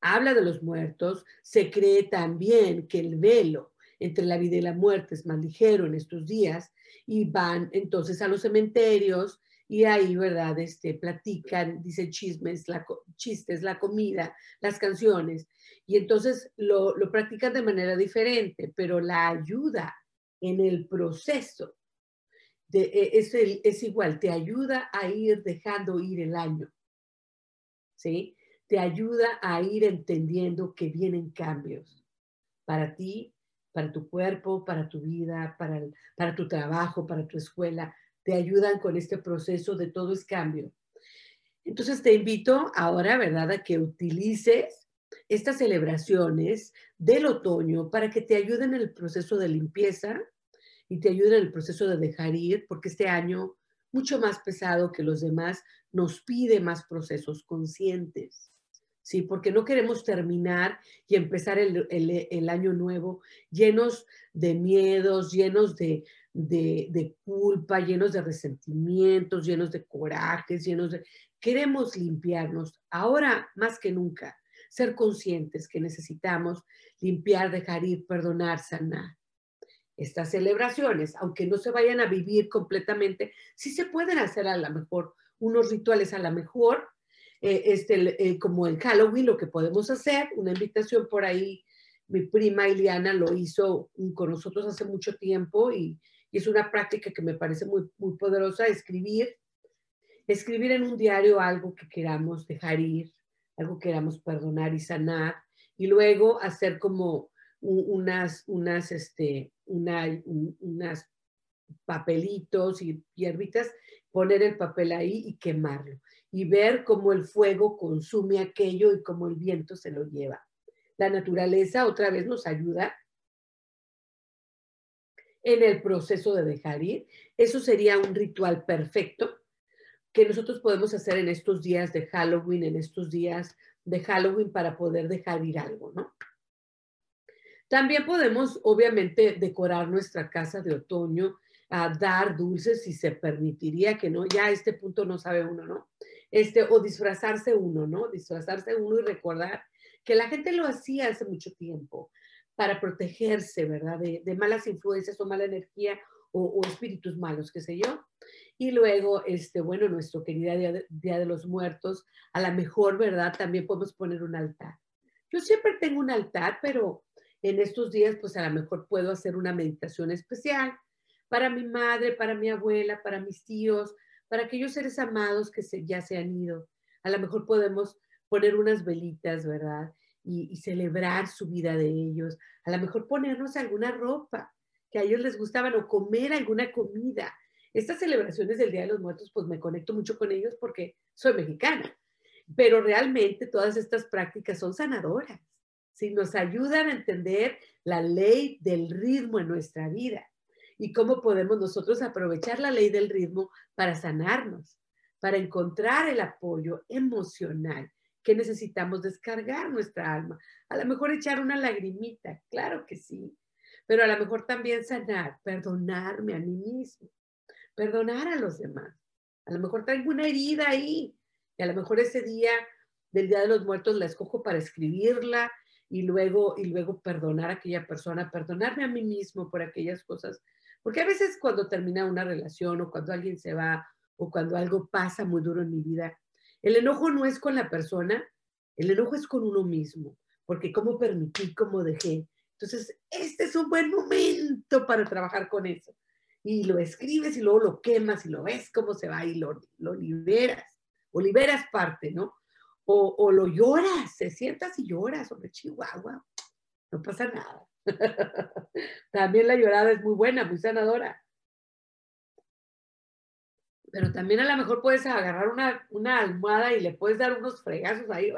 habla de los muertos, se cree también que el velo entre la vida y la muerte es más ligero en estos días y van entonces a los cementerios y ahí, ¿verdad? Este, platican, dicen chismes, la, chistes, la comida, las canciones. Y entonces lo, lo practican de manera diferente, pero la ayuda en el proceso e, es, es igual, te ayuda a ir dejando ir el año. ¿Sí? Te ayuda a ir entendiendo que vienen cambios para ti, para tu cuerpo, para tu vida, para, para tu trabajo, para tu escuela, te ayudan con este proceso de todo es cambio. Entonces te invito ahora, ¿verdad?, a que utilices estas celebraciones del otoño para que te ayuden en el proceso de limpieza y te ayuden en el proceso de dejar ir, porque este año, mucho más pesado que los demás, nos pide más procesos conscientes. ¿Sí? Porque no queremos terminar y empezar el, año nuevo llenos de miedos, llenos de, de, culpa, llenos de resentimientos, llenos de corajes, llenos de... Queremos limpiarnos ahora más que nunca, ser conscientes que necesitamos limpiar, dejar ir, perdonar, sanar. Estas celebraciones, aunque no se vayan a vivir completamente, sí se pueden hacer a lo mejor unos rituales a lo mejor eh, este, eh, como el Halloween, lo que podemos hacer, una invitación por ahí, mi prima Iliana lo hizo con nosotros hace mucho tiempo y, es una práctica que me parece muy, muy poderosa, escribir, escribir en un diario algo que queramos dejar ir, algo que queramos perdonar y sanar, y luego hacer como unas, unas, este, una, unas papelitos y hierbitas, poner el papel ahí y quemarlo y ver cómo el fuego consume aquello y cómo el viento se lo lleva. La naturaleza otra vez nos ayuda en el proceso de dejar ir. Eso sería un ritual perfecto que nosotros podemos hacer en estos días de Halloween, en estos días de Halloween para poder dejar ir algo, ¿no? También podemos, obviamente, decorar nuestra casa de otoño, a dar dulces si se permitiría que no, ya a este punto no sabe uno, ¿no? este, o disfrazarse uno, ¿no? Disfrazarse uno y recordar que la gente lo hacía hace mucho tiempo para protegerse, ¿verdad? De, malas influencias o mala energía o, espíritus malos, qué sé yo. Y luego, este, bueno, nuestro querido día de, día de los Muertos, a lo mejor, ¿verdad? También podemos poner un altar. Yo siempre tengo un altar, pero en estos días, pues a lo mejor puedo hacer una meditación especial para mi madre, para mi abuela, para mis tíos, para aquellos seres amados que ya se han ido. A lo mejor podemos poner unas velitas, ¿verdad? Y, celebrar su vida de ellos. A lo mejor ponernos alguna ropa que a ellos les gustaban o comer alguna comida. Estas celebraciones del Día de los Muertos, pues me conecto mucho con ellos porque soy mexicana. Pero realmente todas estas prácticas son sanadoras. si nos ayudan a entender la ley del ritmo en nuestra vida y cómo podemos nosotros aprovechar la ley del ritmo para sanarnos, para encontrar el apoyo emocional que necesitamos descargar nuestra alma. A lo mejor echar una lagrimita, claro que sí, pero a lo mejor también sanar, perdonarme a mí mismo, perdonar a los demás. A lo mejor traigo una herida ahí y a lo mejor ese día del Día de los Muertos la escojo para escribirla y luego, y luego perdonar a aquella persona, perdonarme a mí mismo por aquellas cosas. Porque a veces cuando termina una relación o cuando alguien se va o cuando algo pasa muy duro en mi vida, el enojo no es con la persona, el enojo es con uno mismo, porque cómo permití, cómo dejé. Entonces, este es un buen momento para trabajar con eso. Y lo escribes y luego lo quemas y lo ves cómo se va y lo, lo liberas. O liberas parte, ¿no? O, lo lloras, se sientas y lloras sobre Chihuahua. No pasa nada. también la llorada es muy buena, muy sanadora. Pero también a lo mejor puedes agarrar una, almohada y le puedes dar unos fregazos ahí,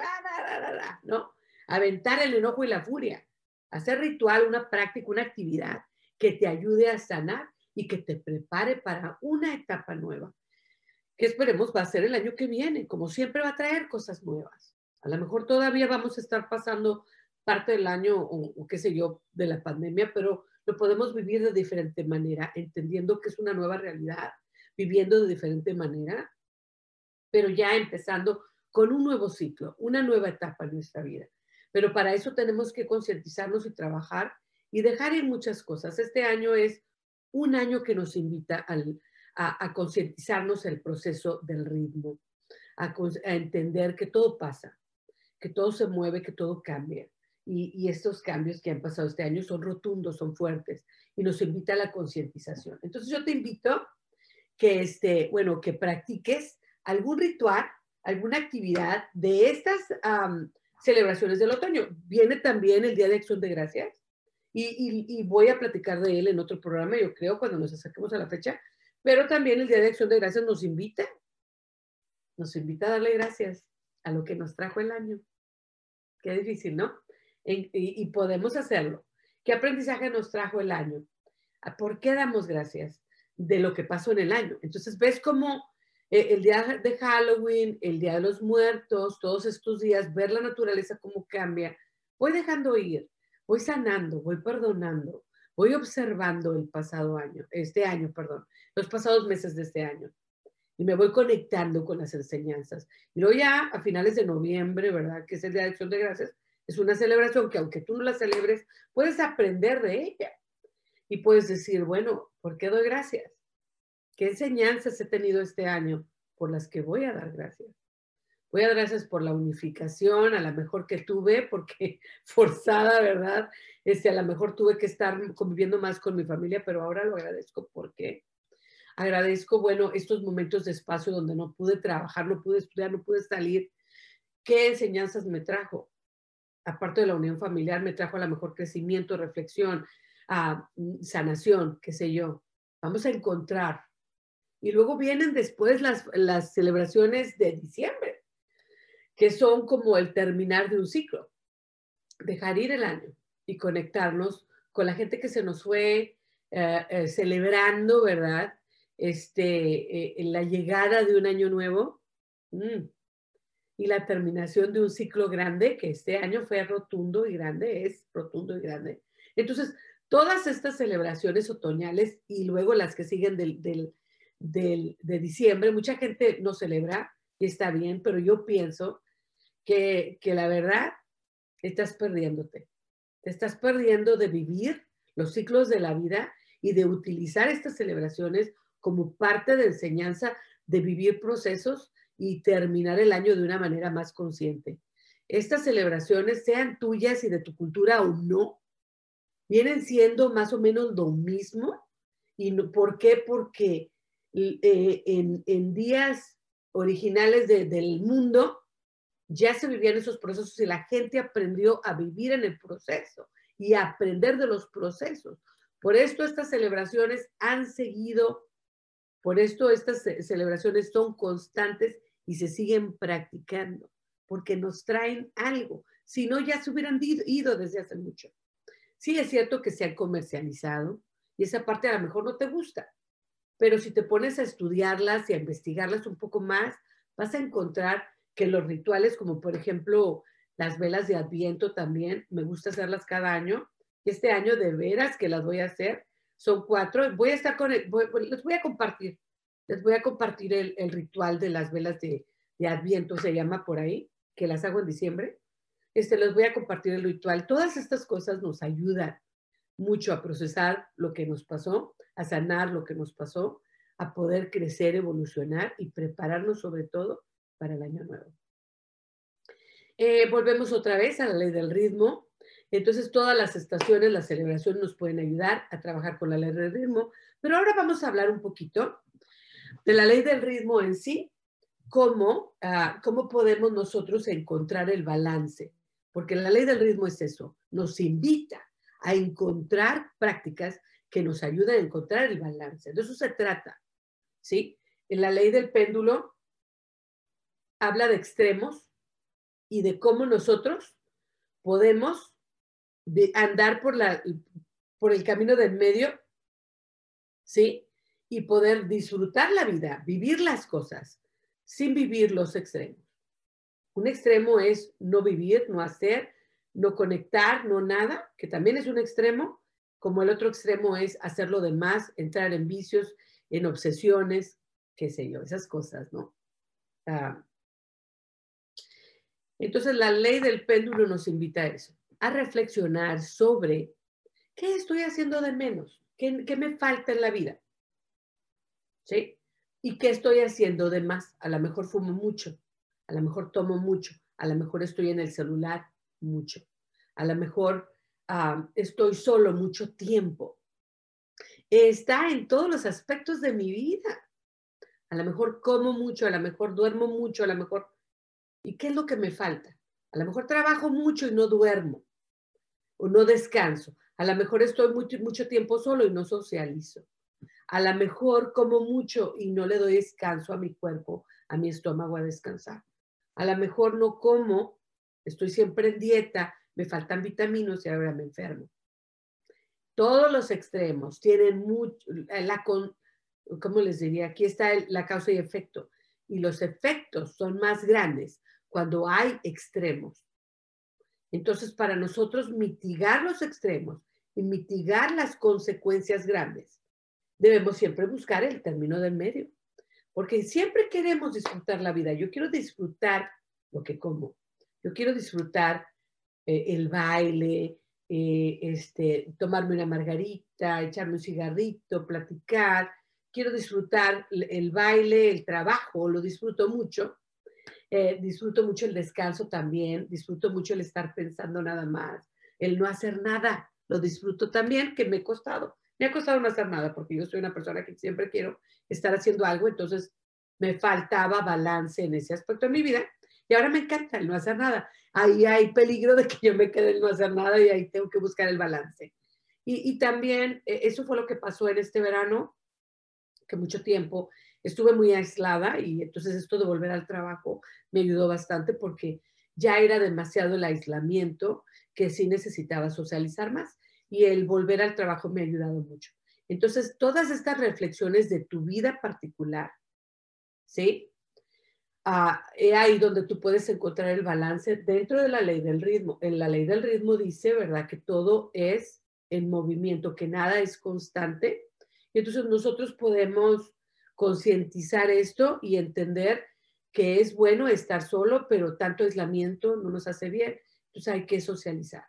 ¿no? Aventar el enojo y la furia. Hacer ritual, una práctica, una actividad que te ayude a sanar y que te prepare para una etapa nueva que esperemos va a ser el año que viene, como siempre va a traer cosas nuevas. A lo mejor todavía vamos a estar pasando parte del año o, qué sé yo de la pandemia, pero lo podemos vivir de diferente manera, entendiendo que es una nueva realidad, viviendo de diferente manera, pero ya empezando con un nuevo ciclo, una nueva etapa en nuestra vida. Pero para eso tenemos que concientizarnos y trabajar y dejar ir muchas cosas. Este año es un año que nos invita al, a, concientizarnos el proceso del ritmo, a, entender que todo pasa, que todo se mueve, que todo cambia. Y, estos cambios que han pasado este año son rotundos, son fuertes y nos invita a la concientización. Entonces yo te invito que, este, bueno, que practiques algún ritual, alguna actividad de estas celebraciones del otoño. Viene también el Día de Acción de Gracias y, y, voy a platicar de él en otro programa, yo creo, cuando nos acerquemos a la fecha, pero también el Día de Acción de Gracias nos invita, nos invita a darle gracias a lo que nos trajo el año. Qué difícil, ¿no? Y, podemos hacerlo. ¿Qué aprendizaje nos trajo el año? ¿Por qué damos gracias de lo que pasó en el año? Entonces, ves cómo eh, el día de Halloween, el día de los muertos, todos estos días, ver la naturaleza cómo cambia, voy dejando ir, voy sanando, voy perdonando, voy observando el pasado año, este año, perdón, los pasados meses de este año. Y me voy conectando con las enseñanzas. Y luego ya a finales de noviembre, ¿verdad? Que es el Día de Acción de Gracias, es una celebración que aunque tú no la celebres, puedes aprender de ella. Y puedes decir, bueno, ¿por qué doy gracias? ¿Qué enseñanzas he tenido este año por las que voy a dar gracias? Voy a dar gracias por la unificación, a la mejor que tuve, porque forzada, ¿verdad? Este, a lo mejor tuve que estar conviviendo más con mi familia, pero ahora lo agradezco porque agradezco, bueno, estos momentos de espacio donde no pude trabajar, no pude estudiar, no pude salir. ¿Qué enseñanzas me trajo? Aparte de la unión familiar, me trajo a lo mejor crecimiento, reflexión, ah, sanación, qué sé yo. Vamos a encontrar. Y luego vienen después las, las celebraciones de diciembre que son como el terminar de un ciclo, dejar ir el año y conectarnos con la gente que se nos fue eh, eh, celebrando, ¿verdad? Este, eh, la llegada de un año nuevo mm, y la terminación de un ciclo grande, que este año fue rotundo y grande, es rotundo y grande. Entonces, todas estas celebraciones otoñales y luego las que siguen del, del, de diciembre, mucha gente no celebra y está bien, pero yo pienso que, la verdad estás perdiéndote. Te estás perdiendo de vivir los ciclos de la vida y de utilizar estas celebraciones como parte de enseñanza de vivir procesos y terminar el año de una manera más consciente. Estas celebraciones, sean tuyas y de tu cultura o no, vienen siendo más o menos lo mismo. ¿Y por qué? Porque eh, en, días originales del mundo, ya se vivían esos procesos y la gente aprendió a vivir en el proceso y a aprender de los procesos. Por esto estas celebraciones han seguido, por esto estas celebraciones son constantes y se siguen practicando, porque nos traen algo. Si no, ya se hubieran ido desde hace mucho. Sí, es cierto que se han comercializado y esa parte a lo mejor no te gusta, pero si te pones a estudiarlas y a investigarlas un poco más, vas a encontrar que los rituales, como por ejemplo las velas de Adviento también, me gusta hacerlas cada año. Este año de veras que las voy a hacer, son cuatro. Voy a estar con, el, les voy a compartir, les voy a compartir el, ritual de las velas de, de, Adviento, se llama por ahí, que las hago en diciembre. Este, les voy a compartir el ritual. Todas estas cosas nos ayudan mucho a procesar lo que nos pasó, a sanar lo que nos pasó, a poder crecer, evolucionar y prepararnos sobre todo para el año nuevo. Eh, volvemos otra vez a la ley del ritmo. Entonces, todas las estaciones, las celebraciones nos pueden ayudar a trabajar con la ley del ritmo. Pero ahora vamos a hablar un poquito de la ley del ritmo en sí, cómo, ah, cómo podemos nosotros encontrar el balance. Porque la ley del ritmo es eso, nos invita a encontrar prácticas que nos ayuden a encontrar el balance. De eso se trata. ¿sí? En la ley del péndulo habla de extremos y de cómo nosotros podemos andar por, la, por el camino del medio, ¿sí? Y poder disfrutar la vida, vivir las cosas, sin vivir los extremos. Un extremo es no vivir, no hacer, no conectar, no nada, que también es un extremo, como el otro extremo es hacer lo demás, entrar en vicios, en obsesiones, qué sé yo, esas cosas, ¿no? Ah, entonces, la ley del péndulo nos invita a eso, a reflexionar sobre qué estoy haciendo de menos, qué, qué me falta en la vida, ¿sí? ¿Y qué estoy haciendo de más? A lo mejor fumo mucho, a lo mejor tomo mucho, a lo mejor estoy en el celular mucho, a lo mejor ah, estoy solo mucho tiempo. Está en todos los aspectos de mi vida. A lo mejor como mucho, a lo mejor duermo mucho, a lo mejor ¿Y qué es lo que me falta? A lo mejor trabajo mucho y no duermo o no descanso. A lo mejor estoy mucho, mucho tiempo solo y no socializo. A lo mejor como mucho y no le doy descanso a mi cuerpo, a mi estómago a descansar. A lo mejor no como, estoy siempre en dieta, me faltan vitaminas y ahora me enfermo. Todos los extremos tienen mucho, la con, ¿cómo les diría? Aquí está la causa y efecto. Y los efectos son más grandes cuando hay extremos. Entonces, para nosotros mitigar los extremos y mitigar las consecuencias grandes, debemos siempre buscar el término del medio, porque siempre queremos disfrutar la vida. Yo quiero disfrutar lo que como, yo quiero disfrutar eh, el baile, eh, este, tomarme una margarita, echarme un cigarrito, platicar. Quiero disfrutar el baile, el trabajo, lo disfruto mucho, eh, disfruto mucho el descanso también, disfruto mucho el estar pensando nada más, el no hacer nada, lo disfruto también, que me ha costado. Me ha costado no hacer nada porque yo soy una persona que siempre quiero estar haciendo algo, entonces me faltaba balance en ese aspecto de mi vida y ahora me encanta el no hacer nada. Ahí hay peligro de que yo me quede en no hacer nada y ahí tengo que buscar el balance. Y, y también eh, eso fue lo que pasó en este verano, que mucho tiempo estuve muy aislada y entonces esto de volver al trabajo me ayudó bastante porque ya era demasiado el aislamiento que sí necesitaba socializar más y el volver al trabajo me ha ayudado mucho. Entonces, todas estas reflexiones de tu vida particular, ¿sí? Ah, ahí donde tú puedes encontrar el balance dentro de la ley del ritmo. En la ley del ritmo dice, ¿verdad? Que todo es en movimiento, que nada es constante. Y entonces nosotros podemos concientizar esto y entender que es bueno estar solo, pero tanto aislamiento no nos hace bien. Entonces hay que socializar.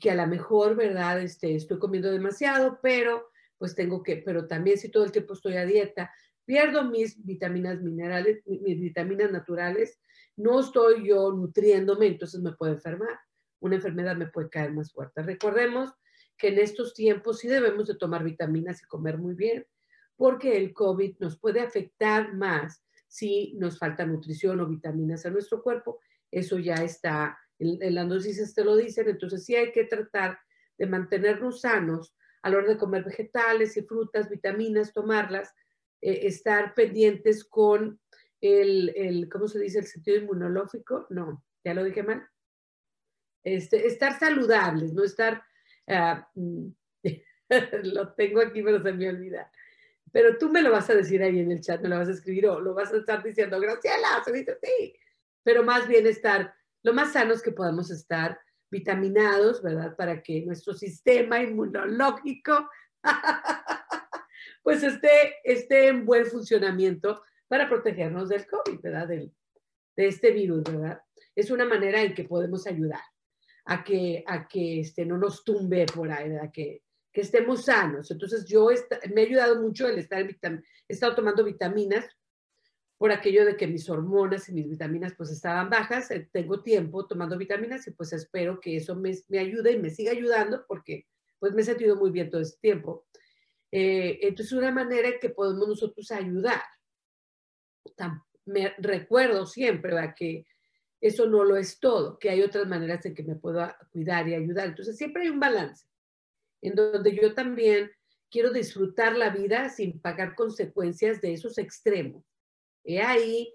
Que a lo mejor, ¿verdad? Este, estoy comiendo demasiado, pero pues tengo que, pero también si todo el tiempo estoy a dieta, pierdo mis vitaminas minerales, mis vitaminas naturales, no estoy yo nutriéndome, entonces me puedo enfermar. Una enfermedad me puede caer más fuerte. Recordemos que en estos tiempos sí debemos de tomar vitaminas y comer muy bien, porque el COVID nos puede afectar más si nos falta nutrición o vitaminas en nuestro cuerpo. Eso ya está, en, las dosis te lo dicen, entonces sí hay que tratar de mantenernos sanos a la hora de comer vegetales y frutas, vitaminas, tomarlas, eh, estar pendientes con el, el, ¿cómo se dice? El sentido inmunológico. No, ya lo dije mal. este, estar saludables, no estar, ah, mm, lo tengo aquí pero se me olvida, pero tú me lo vas a decir ahí en el chat, me lo vas a escribir o lo vas a estar diciendo, Graciela, se dice sí, pero más bien estar lo más sanos que podamos estar, vitaminados, ¿verdad? Para que nuestro sistema inmunológico pues esté, esté en buen funcionamiento para protegernos del COVID, ¿verdad? de este virus, ¿verdad? Es una manera en que podemos ayudar a que, a que este, no nos tumbe por ahí, ¿verdad? Que, que estemos sanos. Entonces yo me ha ayudado mucho el estar, he estado tomando vitaminas por aquello de que mis hormonas y mis vitaminas pues estaban bajas, eh, tengo tiempo tomando vitaminas y pues espero que eso me, me ayude y me siga ayudando porque pues me he sentido muy bien todo este tiempo. Eh, entonces, una manera en que podemos nosotros ayudar. Me recuerdo siempre que eso no lo es todo, que hay otras maneras en que me puedo cuidar y ayudar. Entonces, siempre hay un balance en donde yo también quiero disfrutar la vida sin pagar consecuencias de esos extremos. He ahí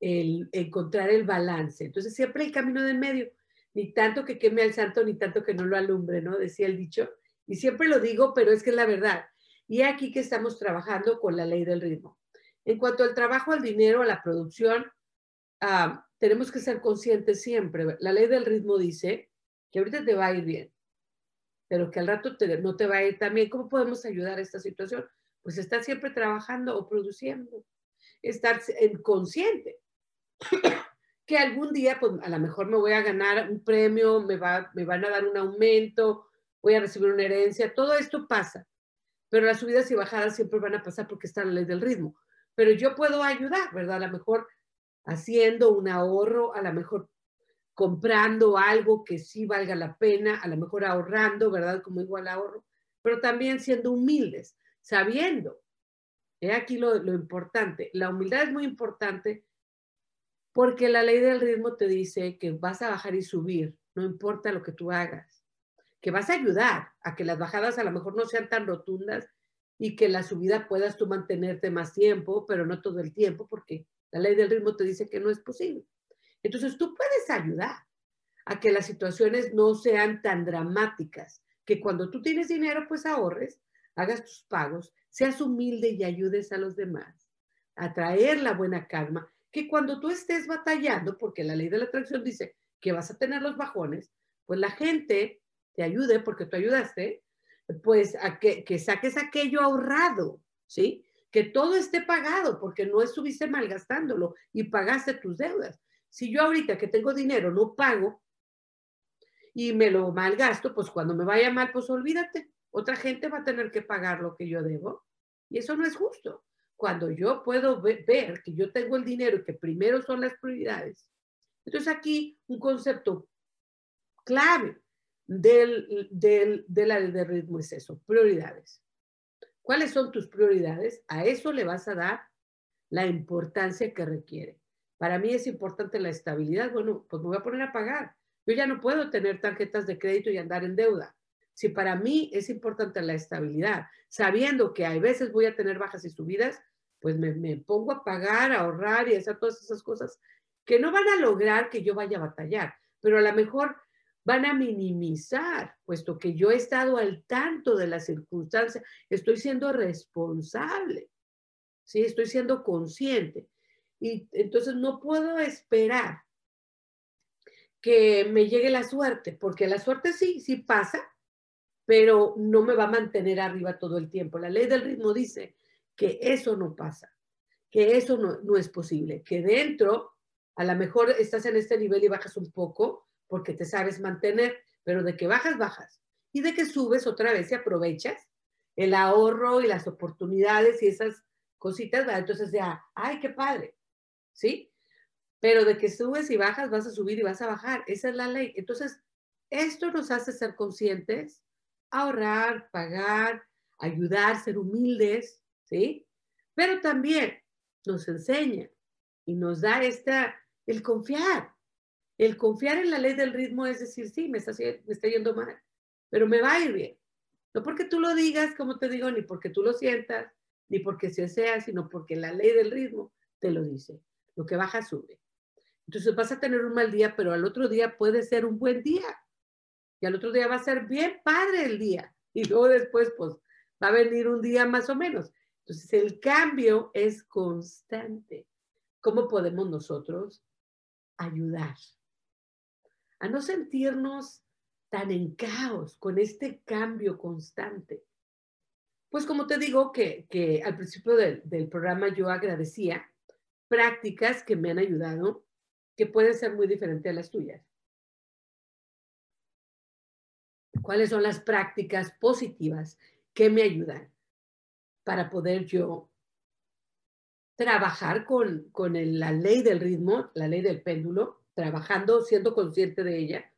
el encontrar el balance. Entonces, siempre hay camino de medio, ni tanto que queme al santo, ni tanto que no lo alumbre, ¿no? Decía el dicho. Y siempre lo digo, pero es que es la verdad. Y aquí que estamos trabajando con la ley del ritmo. En cuanto al trabajo, al dinero, a la producción, tenemos que ser conscientes siempre. La ley del ritmo dice que ahorita te va a ir bien, pero que al rato no te va a ir tan bien. ¿Cómo podemos ayudar a esta situación? Pues estar siempre trabajando o produciendo, estar consciente que algún día, pues a lo mejor me voy a ganar un premio, me, va, me van a dar un aumento, voy a recibir una herencia, todo esto pasa, pero las subidas y bajadas siempre van a pasar porque está la ley del ritmo. Pero yo puedo ayudar, ¿verdad? A lo mejor haciendo un ahorro, a lo mejor comprando algo que sí valga la pena, a lo mejor ahorrando, ¿verdad? Como igual ahorro, pero también siendo humildes, sabiendo. He aquí lo, lo importante. La humildad es muy importante porque la ley del ritmo te dice que vas a bajar y subir, no importa lo que tú hagas que vas a ayudar a que las bajadas a lo mejor no sean tan rotundas y que la subida puedas tú mantenerte más tiempo, pero no todo el tiempo, porque la ley del ritmo te dice que no es posible. Entonces tú puedes ayudar a que las situaciones no sean tan dramáticas, que cuando tú tienes dinero, pues ahorres, hagas tus pagos, seas humilde y ayudes a los demás, a traer la buena calma, que cuando tú estés batallando, porque la ley de la atracción dice que vas a tener los bajones, pues la gente te ayude porque tú ayudaste, pues a que, que saques aquello ahorrado, ¿sí? Que todo esté pagado porque no estuviste malgastándolo y pagaste tus deudas. Si yo ahorita que tengo dinero no pago y me lo malgasto, pues cuando me vaya mal, pues olvídate. Otra gente va a tener que pagar lo que yo debo y eso no es justo. Cuando yo puedo ver que yo tengo el dinero y que primero son las prioridades. Entonces aquí un concepto clave del, del, de ritmo es eso, prioridades. ¿Cuáles son tus prioridades? A eso le vas a dar la importancia que requiere. Para mí es importante la estabilidad. Bueno, pues me voy a poner a pagar. Yo ya no puedo tener tarjetas de crédito y andar en deuda. Si para mí es importante la estabilidad, sabiendo que hay veces voy a tener bajas y subidas, pues me, me pongo a pagar, a ahorrar y hacer todas esas cosas que no van a lograr que yo vaya a batallar, pero a lo mejor van a minimizar, puesto que yo he estado al tanto de las circunstancias, estoy siendo responsable, ¿sí? Estoy siendo consciente. Y entonces no puedo esperar que me llegue la suerte, porque la suerte sí, sí pasa, pero no me va a mantener arriba todo el tiempo. La ley del ritmo dice que eso no pasa, que eso no, es posible, que dentro, a lo mejor estás en este nivel y bajas un poco, porque te sabes mantener, pero de que bajas, bajas. Y de que subes otra vez y aprovechas el ahorro y las oportunidades y esas cositas, entonces ya, ay, qué padre, ¿sí? Pero de que subes y bajas, vas a subir y vas a bajar. Esa es la ley. Entonces, esto nos hace ser conscientes, ahorrar, pagar, ayudar, ser humildes, ¿sí? Pero también nos enseña y nos da esta, el confiar. El confiar en la ley del ritmo es decir, sí, me está, me está yendo mal, pero me va a ir bien. No porque tú lo digas, como te digo, ni porque tú lo sientas, ni porque se sea, sino porque la ley del ritmo te lo dice. Lo que baja sube. Entonces vas a tener un mal día, pero al otro día puede ser un buen día. Y al otro día va a ser bien padre el día. Y luego después, pues, va a venir un día más o menos. Entonces, el cambio es constante. ¿Cómo podemos nosotros ayudar a no sentirnos tan en caos con este cambio constante? Pues como te digo que, que al principio del, del programa yo agradecía prácticas que me han ayudado, que pueden ser muy diferentes a las tuyas. ¿Cuáles son las prácticas positivas que me ayudan para poder yo trabajar con, con la ley del ritmo, la ley del péndulo, trabajando, siendo consciente de ella?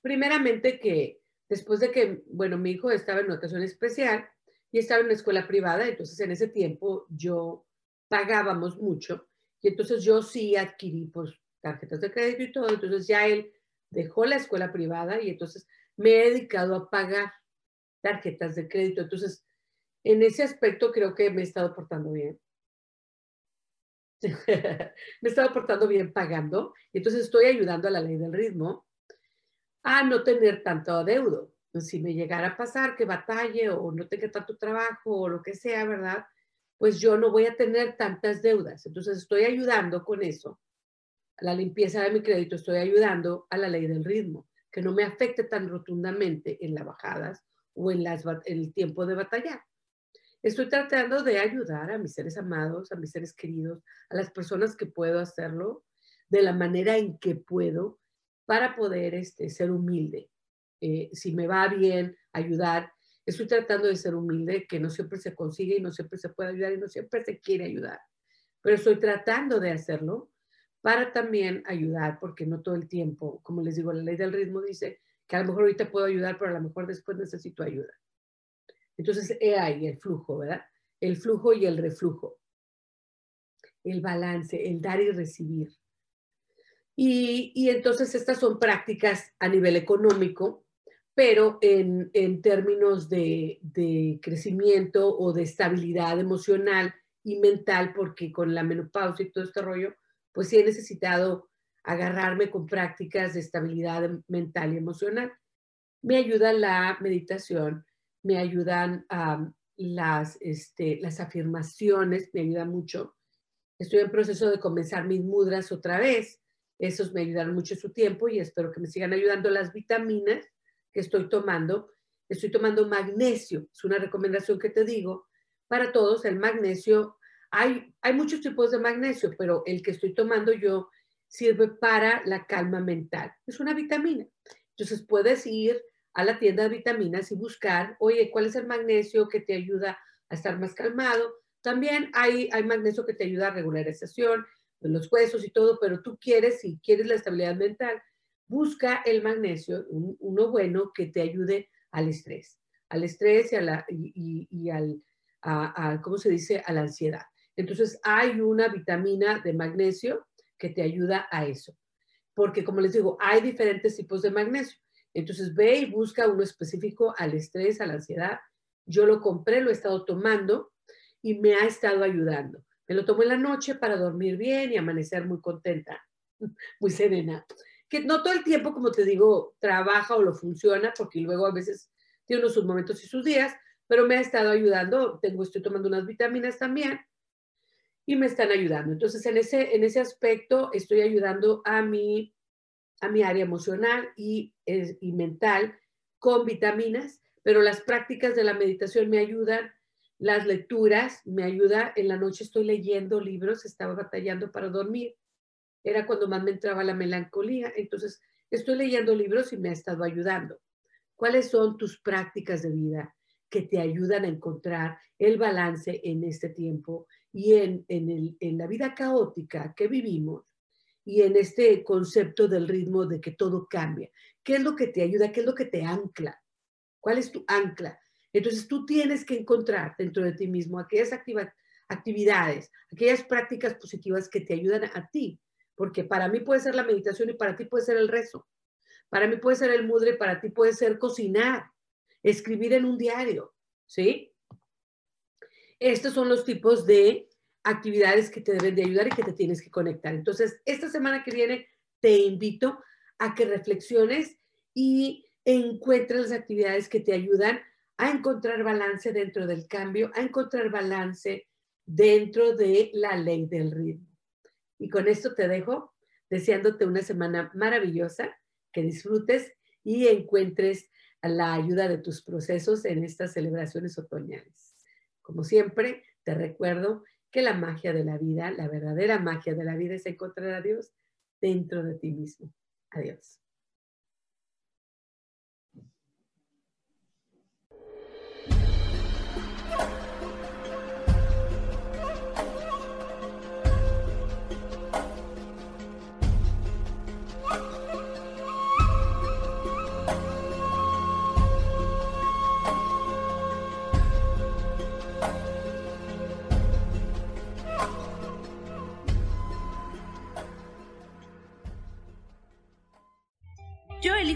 Primeramente que después de que, bueno, mi hijo estaba en educación especial, y estaba en una escuela privada, entonces en ese tiempo yo pagábamos mucho y entonces yo sí adquirí pues tarjetas de crédito y todo, entonces ya él dejó la escuela privada y entonces me he dedicado a pagar tarjetas de crédito. Entonces, en ese aspecto creo que me he estado portando bien. me he estado portando bien pagando. Entonces estoy ayudando a la ley del ritmo a no tener tanto adeudo si me llegara a pasar que batalle o no tenga tanto trabajo o lo que sea, ¿verdad? Pues yo no voy a tener tantas deudas. Entonces estoy ayudando con eso, la limpieza de mi crédito, estoy ayudando a la ley del ritmo, que no me afecte tan rotundamente en las bajadas o en, las, en el tiempo de batallar. Estoy tratando de ayudar a mis seres amados, a mis seres queridos, a las personas que puedo hacerlo de la manera en que puedo para poder este, ser humilde eh, si me va bien, ayudar. Estoy tratando de ser humilde, que no siempre se consigue y no siempre se puede ayudar y no siempre se quiere ayudar. Pero estoy tratando de hacerlo para también ayudar, porque no todo el tiempo, como les digo, la ley del ritmo dice que a lo mejor ahorita puedo ayudar, pero a lo mejor después necesito ayuda. Entonces, he el flujo, ¿verdad? El flujo y el reflujo. El balance, el dar y recibir. Y, y entonces estas son prácticas a nivel económico pero en, términos de, crecimiento o de estabilidad emocional y mental, porque con la menopausia y todo este rollo, pues sí he necesitado agarrarme con prácticas de estabilidad mental y emocional. Me ayuda la meditación, me ayudan las, este, las afirmaciones, me ayudan mucho. Estoy en proceso de comenzar mis mudras otra vez. Esos me ayudaron mucho su tiempo y espero que me sigan ayudando las vitaminas que estoy tomando. Estoy tomando magnesio, es una recomendación que te digo para todos. El magnesio, hay, hay muchos tipos de magnesio, pero el que estoy tomando yo sirve para la calma mental. Es una vitamina. Entonces puedes ir a la tienda de vitaminas y buscar, oye, ¿cuál es el magnesio que te ayuda a estar más calmado? También hay, magnesio que te ayuda a regularización de los huesos y todo, pero tú quieres, si quieres la estabilidad mental, busca el magnesio, uno bueno que te ayude al estrés, al estrés y, a la, y, al, a, ¿cómo se dice?, a la ansiedad. Entonces, hay una vitamina de magnesio que te ayuda a eso. Porque, como les digo, hay diferentes tipos de magnesio. Entonces, ve y busca uno específico al estrés, a la ansiedad. Yo lo compré, lo he estado tomando y me ha estado ayudando. Me lo tomo en la noche para dormir bien y amanecer muy contenta, muy serena que no todo el tiempo, como te digo, trabaja o lo funciona, porque luego a veces tiene sus momentos y sus días, pero me ha estado ayudando, tengo, estoy tomando unas vitaminas también y me están ayudando. Entonces, en ese, en ese aspecto estoy ayudando a mi, a mi área emocional y, y mental con vitaminas, pero las prácticas de la meditación me ayudan, las lecturas me ayudan, en la noche estoy leyendo libros, estaba batallando para dormir era cuando más me entraba la melancolía. Entonces, estoy leyendo libros y me ha estado ayudando. ¿Cuáles son tus prácticas de vida que te ayudan a encontrar el balance en este tiempo y en, en la vida caótica que vivimos y en este concepto del ritmo de que todo cambia? ¿Qué es lo que te ayuda? ¿Qué es lo que te ancla? ¿Cuál es tu ancla? Entonces tú tienes que encontrar dentro de ti mismo aquellas actividades, aquellas prácticas positivas que te ayudan a ti porque para mí puede ser la meditación y para ti puede ser el rezo. Para mí puede ser el mudre para ti puede ser cocinar, escribir en un diario, ¿sí? Estos son los tipos de actividades que te deben de ayudar y que te tienes que conectar. Entonces, esta semana que viene te invito a que reflexiones y encuentra las actividades que te ayudan a encontrar balance dentro del cambio, a encontrar balance dentro de la ley del ritmo. Y con esto te dejo deseándote una semana maravillosa, que disfrutes y encuentres la ayuda de tus procesos en estas celebraciones otoñales. Como siempre, te recuerdo que la magia de la vida, la verdadera magia de la vida es encontrar a Dios dentro de ti mismo. Adiós.